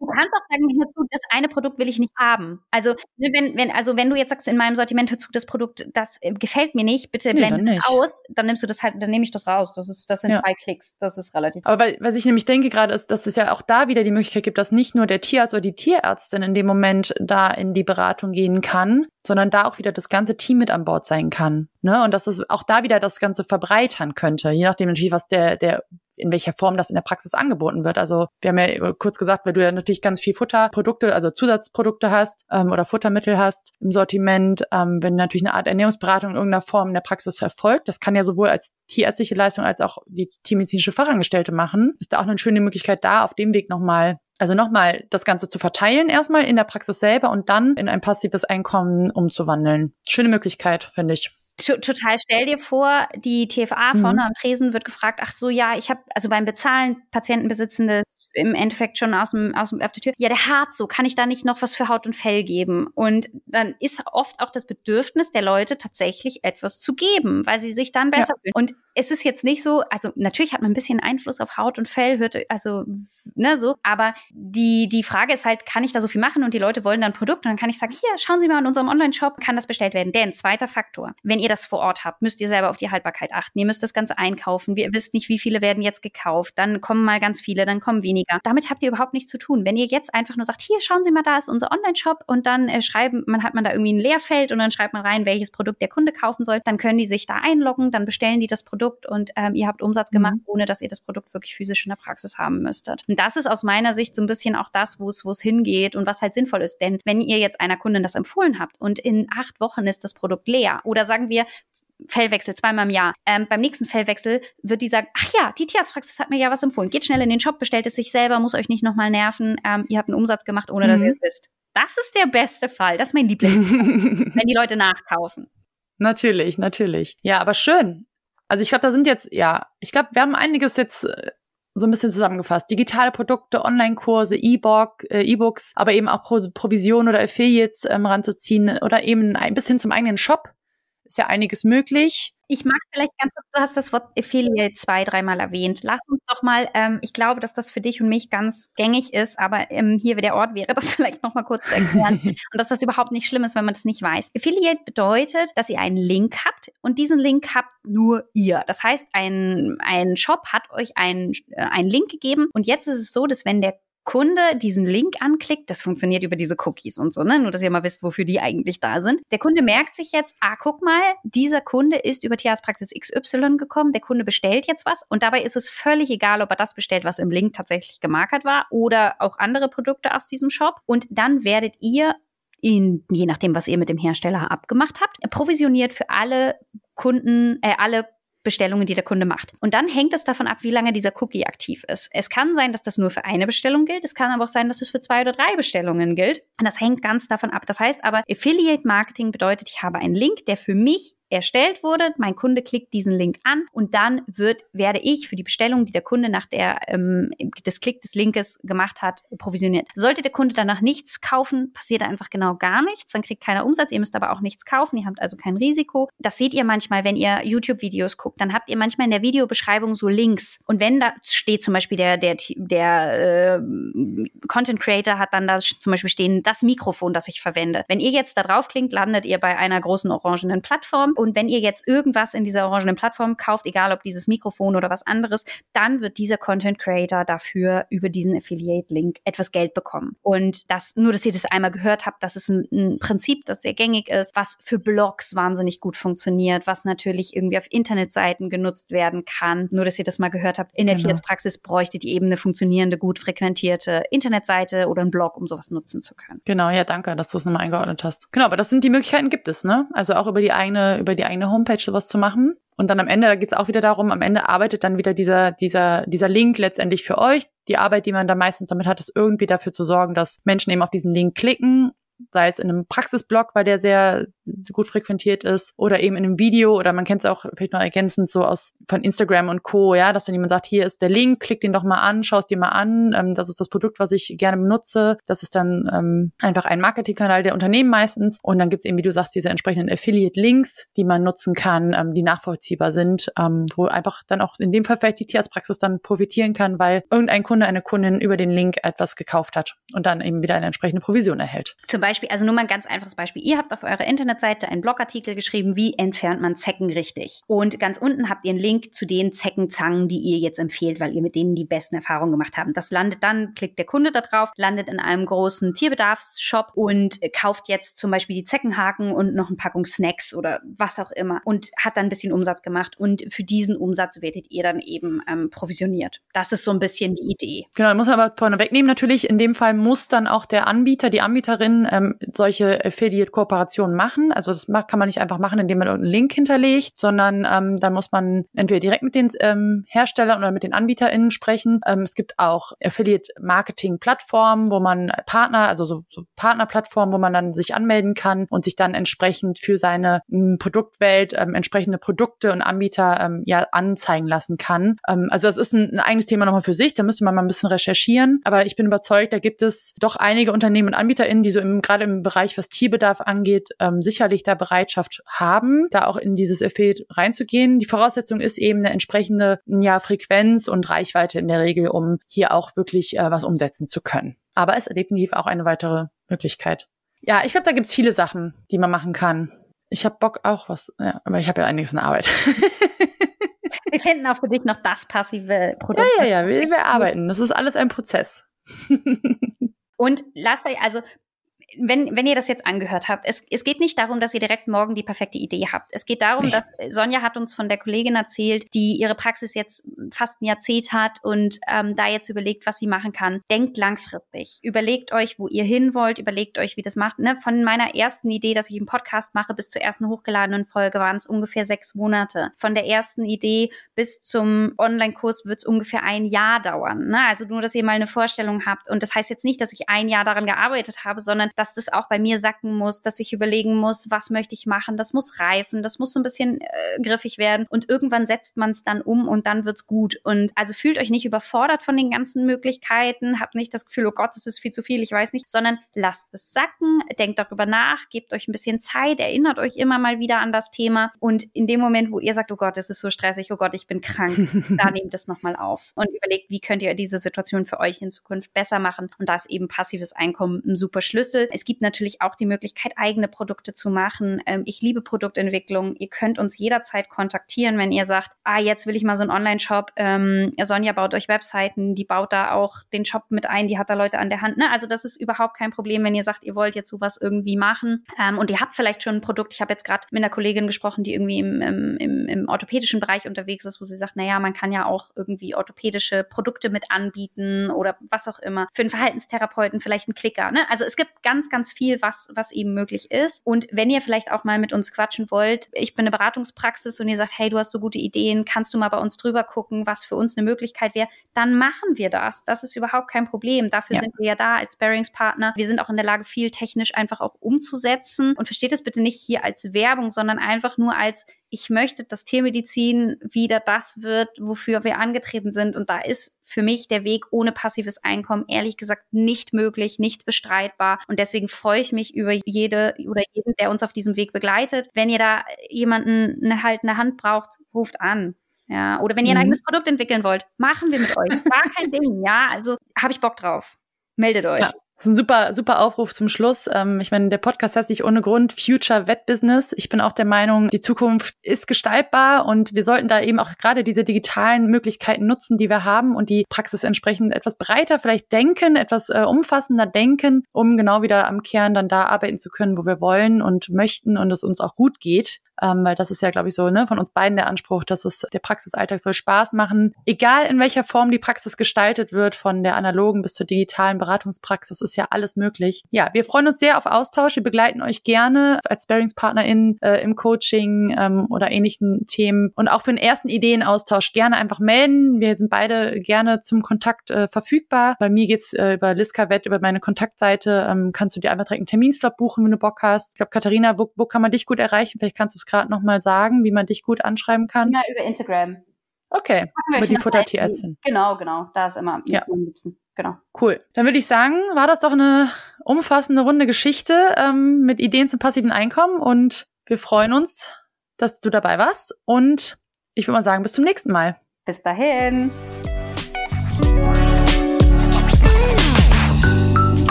Du kannst auch sagen, hör zu, das eine Produkt will ich nicht haben. Also ne, wenn, wenn, also wenn du jetzt sagst in meinem Sortiment, hör zu, das Produkt, das äh, gefällt mir nicht, bitte nee, blende es aus, dann nimmst du das halt, dann nehme ich das raus. Das ist, das sind ja. zwei Klicks. Das ist relativ. Aber weil, was ich nämlich denke gerade ist, dass es ja auch da wieder die Möglichkeit gibt, dass nicht nur der Tierarzt oder die Tierärztin in dem Moment da in die Beratung gehen kann, sondern da auch wieder das ganze Team mit an Bord sein kann. Ne? Und dass es auch da wieder das Ganze verbreitern könnte, je nachdem natürlich, was der, der in welcher Form das in der Praxis angeboten wird. Also wir haben ja kurz gesagt, weil du ja natürlich ganz viel Futterprodukte, also Zusatzprodukte hast ähm, oder Futtermittel hast im Sortiment, ähm, wenn natürlich eine Art Ernährungsberatung in irgendeiner Form in der Praxis verfolgt, das kann ja sowohl als tierärztliche Leistung als auch die tiermedizinische Fachangestellte machen, ist da auch eine schöne Möglichkeit da, auf dem Weg nochmal also nochmal das Ganze zu verteilen, erstmal in der Praxis selber und dann in ein passives Einkommen umzuwandeln. Schöne Möglichkeit, finde ich total stell dir vor, die TFA vorne mhm. am Tresen wird gefragt, ach so, ja, ich habe also beim Bezahlen Patientenbesitzende im Endeffekt schon aus dem, aus dem auf der Tür. Ja, der hart so, kann ich da nicht noch was für Haut und Fell geben? Und dann ist oft auch das Bedürfnis der Leute tatsächlich etwas zu geben, weil sie sich dann besser ja. fühlen. Und es ist jetzt nicht so, also natürlich hat man ein bisschen Einfluss auf Haut und Fell, hört, also, ne, so, aber die, die Frage ist halt, kann ich da so viel machen und die Leute wollen dann Produkt und dann kann ich sagen, hier, schauen Sie mal in unserem Online-Shop, kann das bestellt werden. Denn zweiter Faktor, wenn ihr das vor Ort habt, müsst ihr selber auf die Haltbarkeit achten. Ihr müsst das Ganze einkaufen. Wir wisst nicht, wie viele werden jetzt gekauft. Dann kommen mal ganz viele, dann kommen weniger. Damit habt ihr überhaupt nichts zu tun. Wenn ihr jetzt einfach nur sagt, hier, schauen Sie mal, da ist unser Online-Shop und dann äh, schreiben, man hat man da irgendwie ein Leerfeld und dann schreibt man rein, welches Produkt der Kunde kaufen soll, dann können die sich da einloggen, dann bestellen die das Produkt und ähm, ihr habt Umsatz gemacht, mhm. ohne dass ihr das Produkt wirklich physisch in der Praxis haben müsstet. Und das ist aus meiner Sicht so ein bisschen auch das, wo es wo es hingeht und was halt sinnvoll ist. Denn wenn ihr jetzt einer Kundin das empfohlen habt und in acht Wochen ist das Produkt leer oder sagen wir Fellwechsel zweimal im Jahr. Ähm, beim nächsten Fellwechsel wird die sagen, ach ja, die Tierarztpraxis hat mir ja was empfohlen. Geht schnell in den Shop, bestellt es sich selber, muss euch nicht nochmal nerven. Ähm, ihr habt einen Umsatz gemacht, ohne mhm. dass ihr es wisst. Das ist der beste Fall. Das ist mein Lieblings, *laughs* wenn die Leute nachkaufen. Natürlich, natürlich. Ja, aber schön. Also ich glaube, da sind jetzt, ja, ich glaube, wir haben einiges jetzt äh, so ein bisschen zusammengefasst. Digitale Produkte, Online-Kurse, E-Book, äh, E-Books, aber eben auch Pro Provision oder Affiliates ähm, ranzuziehen oder eben ein bisschen zum eigenen Shop ist ja einiges möglich. Ich mag vielleicht ganz kurz, du hast das Wort Affiliate zwei, dreimal erwähnt. Lass uns doch mal, ähm, ich glaube, dass das für dich und mich ganz gängig ist, aber ähm, hier der Ort wäre, *laughs* das vielleicht noch mal kurz zu erklären *laughs* und dass das überhaupt nicht schlimm ist, wenn man das nicht weiß. Affiliate bedeutet, dass ihr einen Link habt und diesen Link habt nur ihr. Das heißt, ein, ein Shop hat euch einen, äh, einen Link gegeben und jetzt ist es so, dass wenn der Kunde diesen Link anklickt, das funktioniert über diese Cookies und so, ne? Nur, dass ihr mal wisst, wofür die eigentlich da sind. Der Kunde merkt sich jetzt, ah, guck mal, dieser Kunde ist über Tierarztpraxis XY gekommen, der Kunde bestellt jetzt was und dabei ist es völlig egal, ob er das bestellt, was im Link tatsächlich gemarkert war oder auch andere Produkte aus diesem Shop. Und dann werdet ihr in, je nachdem, was ihr mit dem Hersteller abgemacht habt, provisioniert für alle Kunden, äh, alle Bestellungen, die der Kunde macht. Und dann hängt es davon ab, wie lange dieser Cookie aktiv ist. Es kann sein, dass das nur für eine Bestellung gilt. Es kann aber auch sein, dass es für zwei oder drei Bestellungen gilt. Und das hängt ganz davon ab. Das heißt aber, Affiliate Marketing bedeutet, ich habe einen Link, der für mich erstellt wurde. Mein Kunde klickt diesen Link an und dann wird, werde ich für die Bestellung, die der Kunde nach der ähm, des Klick des Linkes gemacht hat, provisioniert. Sollte der Kunde danach nichts kaufen, passiert einfach genau gar nichts. Dann kriegt keiner Umsatz. Ihr müsst aber auch nichts kaufen. Ihr habt also kein Risiko. Das seht ihr manchmal, wenn ihr YouTube-Videos guckt. Dann habt ihr manchmal in der Videobeschreibung so Links. Und wenn da steht zum Beispiel der der der äh, Content Creator hat dann da zum Beispiel stehen das Mikrofon, das ich verwende. Wenn ihr jetzt da drauf klingt, landet ihr bei einer großen orangenen Plattform und wenn ihr jetzt irgendwas in dieser orangenen Plattform kauft, egal ob dieses Mikrofon oder was anderes, dann wird dieser Content Creator dafür über diesen Affiliate-Link etwas Geld bekommen. Und das, nur dass ihr das einmal gehört habt, das ist ein, ein Prinzip, das sehr gängig ist, was für Blogs wahnsinnig gut funktioniert, was natürlich irgendwie auf Internetseiten genutzt werden kann. Nur, dass ihr das mal gehört habt. In der genau. Tierarztpraxis bräuchtet ihr eben eine funktionierende, gut frequentierte Internetseite oder einen Blog, um sowas nutzen zu können. Genau, ja, danke, dass du es nochmal eingeordnet hast. Genau, aber das sind die Möglichkeiten gibt es, ne? Also auch über die eigene, über die eigene Homepage sowas zu machen. Und dann am Ende, da geht es auch wieder darum, am Ende arbeitet dann wieder dieser, dieser, dieser Link letztendlich für euch. Die Arbeit, die man da meistens damit hat, ist irgendwie dafür zu sorgen, dass Menschen eben auf diesen Link klicken sei es in einem Praxisblog, weil der sehr gut frequentiert ist, oder eben in einem Video, oder man kennt es auch vielleicht noch ergänzend so aus von Instagram und Co., ja, dass dann jemand sagt, hier ist der Link, klick den doch mal an, schau es dir mal an, ähm, das ist das Produkt, was ich gerne benutze. Das ist dann ähm, einfach ein Marketingkanal der Unternehmen meistens. Und dann gibt es eben, wie du sagst, diese entsprechenden Affiliate-Links, die man nutzen kann, ähm, die nachvollziehbar sind, ähm, wo einfach dann auch in dem Fall vielleicht die Tierarztpraxis dann profitieren kann, weil irgendein Kunde, eine Kundin über den Link etwas gekauft hat und dann eben wieder eine entsprechende Provision erhält. Zum Beispiel also nur mal ein ganz einfaches Beispiel. Ihr habt auf eurer Internetseite einen Blogartikel geschrieben, wie entfernt man Zecken richtig. Und ganz unten habt ihr einen Link zu den Zeckenzangen, die ihr jetzt empfehlt, weil ihr mit denen die besten Erfahrungen gemacht habt. Das landet dann, klickt der Kunde da drauf, landet in einem großen Tierbedarfsshop und kauft jetzt zum Beispiel die Zeckenhaken und noch eine Packung Snacks oder was auch immer und hat dann ein bisschen Umsatz gemacht. Und für diesen Umsatz werdet ihr dann eben ähm, provisioniert. Das ist so ein bisschen die Idee. Genau, muss aber vorne wegnehmen. Natürlich, in dem Fall muss dann auch der Anbieter, die Anbieterin ähm, solche Affiliate-Kooperationen machen. Also das kann man nicht einfach machen, indem man irgendeinen Link hinterlegt, sondern ähm, da muss man entweder direkt mit den ähm, Herstellern oder mit den AnbieterInnen sprechen. Ähm, es gibt auch Affiliate-Marketing-Plattformen, wo man Partner, also so, so Partnerplattformen, wo man dann sich anmelden kann und sich dann entsprechend für seine ähm, Produktwelt ähm, entsprechende Produkte und Anbieter ähm, ja anzeigen lassen kann. Ähm, also das ist ein, ein eigenes Thema nochmal für sich, da müsste man mal ein bisschen recherchieren. Aber ich bin überzeugt, da gibt es doch einige Unternehmen und AnbieterInnen, die so im gerade im Bereich, was Tierbedarf angeht, ähm, sicherlich da Bereitschaft haben, da auch in dieses Affiliate reinzugehen. Die Voraussetzung ist eben eine entsprechende ja, Frequenz und Reichweite in der Regel, um hier auch wirklich äh, was umsetzen zu können. Aber es ist definitiv auch eine weitere Möglichkeit. Ja, ich glaube, da gibt's viele Sachen, die man machen kann. Ich habe Bock auch was, ja, aber ich habe ja einiges in Arbeit. *laughs* wir finden auch für dich noch das passive Produkt. Ja, ja, ja, wir, wir arbeiten. Das ist alles ein Prozess. *laughs* Und lasst euch, also wenn, wenn ihr das jetzt angehört habt, es, es geht nicht darum, dass ihr direkt morgen die perfekte Idee habt. Es geht darum, nee. dass Sonja hat uns von der Kollegin erzählt, die ihre Praxis jetzt fast ein Jahrzehnt hat und ähm, da jetzt überlegt, was sie machen kann. Denkt langfristig. Überlegt euch, wo ihr hin wollt. Überlegt euch, wie das macht. Ne? Von meiner ersten Idee, dass ich einen Podcast mache, bis zur ersten hochgeladenen Folge waren es ungefähr sechs Monate. Von der ersten Idee bis zum Online-Kurs wird es ungefähr ein Jahr dauern. Ne? Also nur, dass ihr mal eine Vorstellung habt. Und das heißt jetzt nicht, dass ich ein Jahr daran gearbeitet habe, sondern dass das auch bei mir sacken muss, dass ich überlegen muss, was möchte ich machen. Das muss reifen, das muss so ein bisschen äh, griffig werden. Und irgendwann setzt man es dann um und dann wird's gut. Und also fühlt euch nicht überfordert von den ganzen Möglichkeiten, habt nicht das Gefühl, oh Gott, das ist viel zu viel, ich weiß nicht, sondern lasst es sacken, denkt darüber nach, gebt euch ein bisschen Zeit, erinnert euch immer mal wieder an das Thema. Und in dem Moment, wo ihr sagt, oh Gott, das ist so stressig, oh Gott, ich bin krank, *laughs* da nehmt es nochmal auf und überlegt, wie könnt ihr diese Situation für euch in Zukunft besser machen. Und da ist eben passives Einkommen ein super Schlüssel Es gibt natürlich auch die Möglichkeit, eigene Produkte zu machen. Ähm, ich liebe Produktentwicklung. Ihr könnt uns jederzeit kontaktieren, wenn ihr sagt, ah, jetzt will ich mal so einen Online-Shop. Ähm, Sonja baut euch Webseiten, die baut da auch den Shop mit ein, die hat da Leute an der Hand. Ne? Also das ist überhaupt kein Problem, wenn ihr sagt, ihr wollt jetzt sowas irgendwie machen. Ähm, und ihr habt vielleicht schon ein Produkt. Ich habe jetzt gerade mit einer Kollegin gesprochen, die irgendwie im, im, im, orthopädischen Bereich unterwegs ist, wo sie sagt, naja, man kann ja auch irgendwie orthopädische Produkte mit anbieten oder was auch immer. Für einen Verhaltenstherapeuten vielleicht ein Klicker. Ne? Also es gibt ganz, ganz viel, was, was eben möglich ist. Und wenn ihr vielleicht auch mal mit uns quatschen wollt, ich bin eine Beratungspraxis und ihr sagt, hey, du hast so gute Ideen, kannst du mal bei uns drüber gucken, was für uns eine Möglichkeit wäre, dann machen wir das. Das ist überhaupt kein Problem. Dafür ja. sind wir ja da als Sparingspartner. Wir sind auch in der Lage, viel technisch einfach auch umzusetzen. Und versteht es bitte nicht hier als Werbung, sondern einfach nur als ich möchte, dass Tiermedizin wieder das wird, wofür wir angetreten sind. Und da ist für mich der Weg ohne passives Einkommen ehrlich gesagt nicht möglich, nicht bestreitbar. Und deswegen freue ich mich über jede oder jeden, der uns auf diesem Weg begleitet. Wenn ihr da jemanden eine haltende Hand braucht, ruft an. Ja, oder wenn ihr ein mhm. eigenes Produkt entwickeln wollt, machen wir mit euch. Gar kein *laughs* Ding. Ja, also habe ich Bock drauf. Meldet euch. Ja. Das ist ein super, super Aufruf zum Schluss. Ähm, ich meine, der Podcast heißt nicht ohne Grund Future Vet Business. Ich bin auch der Meinung, die Zukunft ist gestaltbar und wir sollten da eben auch gerade diese digitalen Möglichkeiten nutzen, die wir haben und die Praxis entsprechend etwas breiter vielleicht denken, etwas äh, umfassender denken, um genau wieder am Kern dann da arbeiten zu können, wo wir wollen und möchten und es uns auch gut geht ähm, weil das ist ja, glaube ich, so ne, von uns beiden der Anspruch, dass es der Praxisalltag soll Spaß machen. Egal in welcher Form die Praxis gestaltet wird, von der analogen bis zur digitalen Beratungspraxis, ist ja alles möglich. Ja, wir freuen uns sehr auf Austausch. Wir begleiten euch gerne als Sparingspartnerin äh, im Coaching ähm, oder ähnlichen Themen und auch für den ersten Ideenaustausch gerne einfach melden. Wir sind beide gerne zum Kontakt äh, verfügbar. Bei mir geht's äh, über Liskavet, über meine Kontaktseite. Ähm, kannst du dir einfach direkt einen Terminslot buchen, wenn du Bock hast. Ich glaube, Katharina, wo, wo kann man dich gut erreichen? Vielleicht kannst du es gerade nochmal sagen, wie man dich gut anschreiben kann? Ja, über Instagram. Okay, über die Futtertierärztin. Genau, genau. Da ist immer ja. am liebsten. Genau. Cool. Dann würde ich sagen, war das doch eine umfassende runde Geschichte ähm, mit Ideen zum passiven Einkommen und wir freuen uns, dass du dabei warst und ich würde mal sagen, bis zum nächsten Mal. Bis dahin.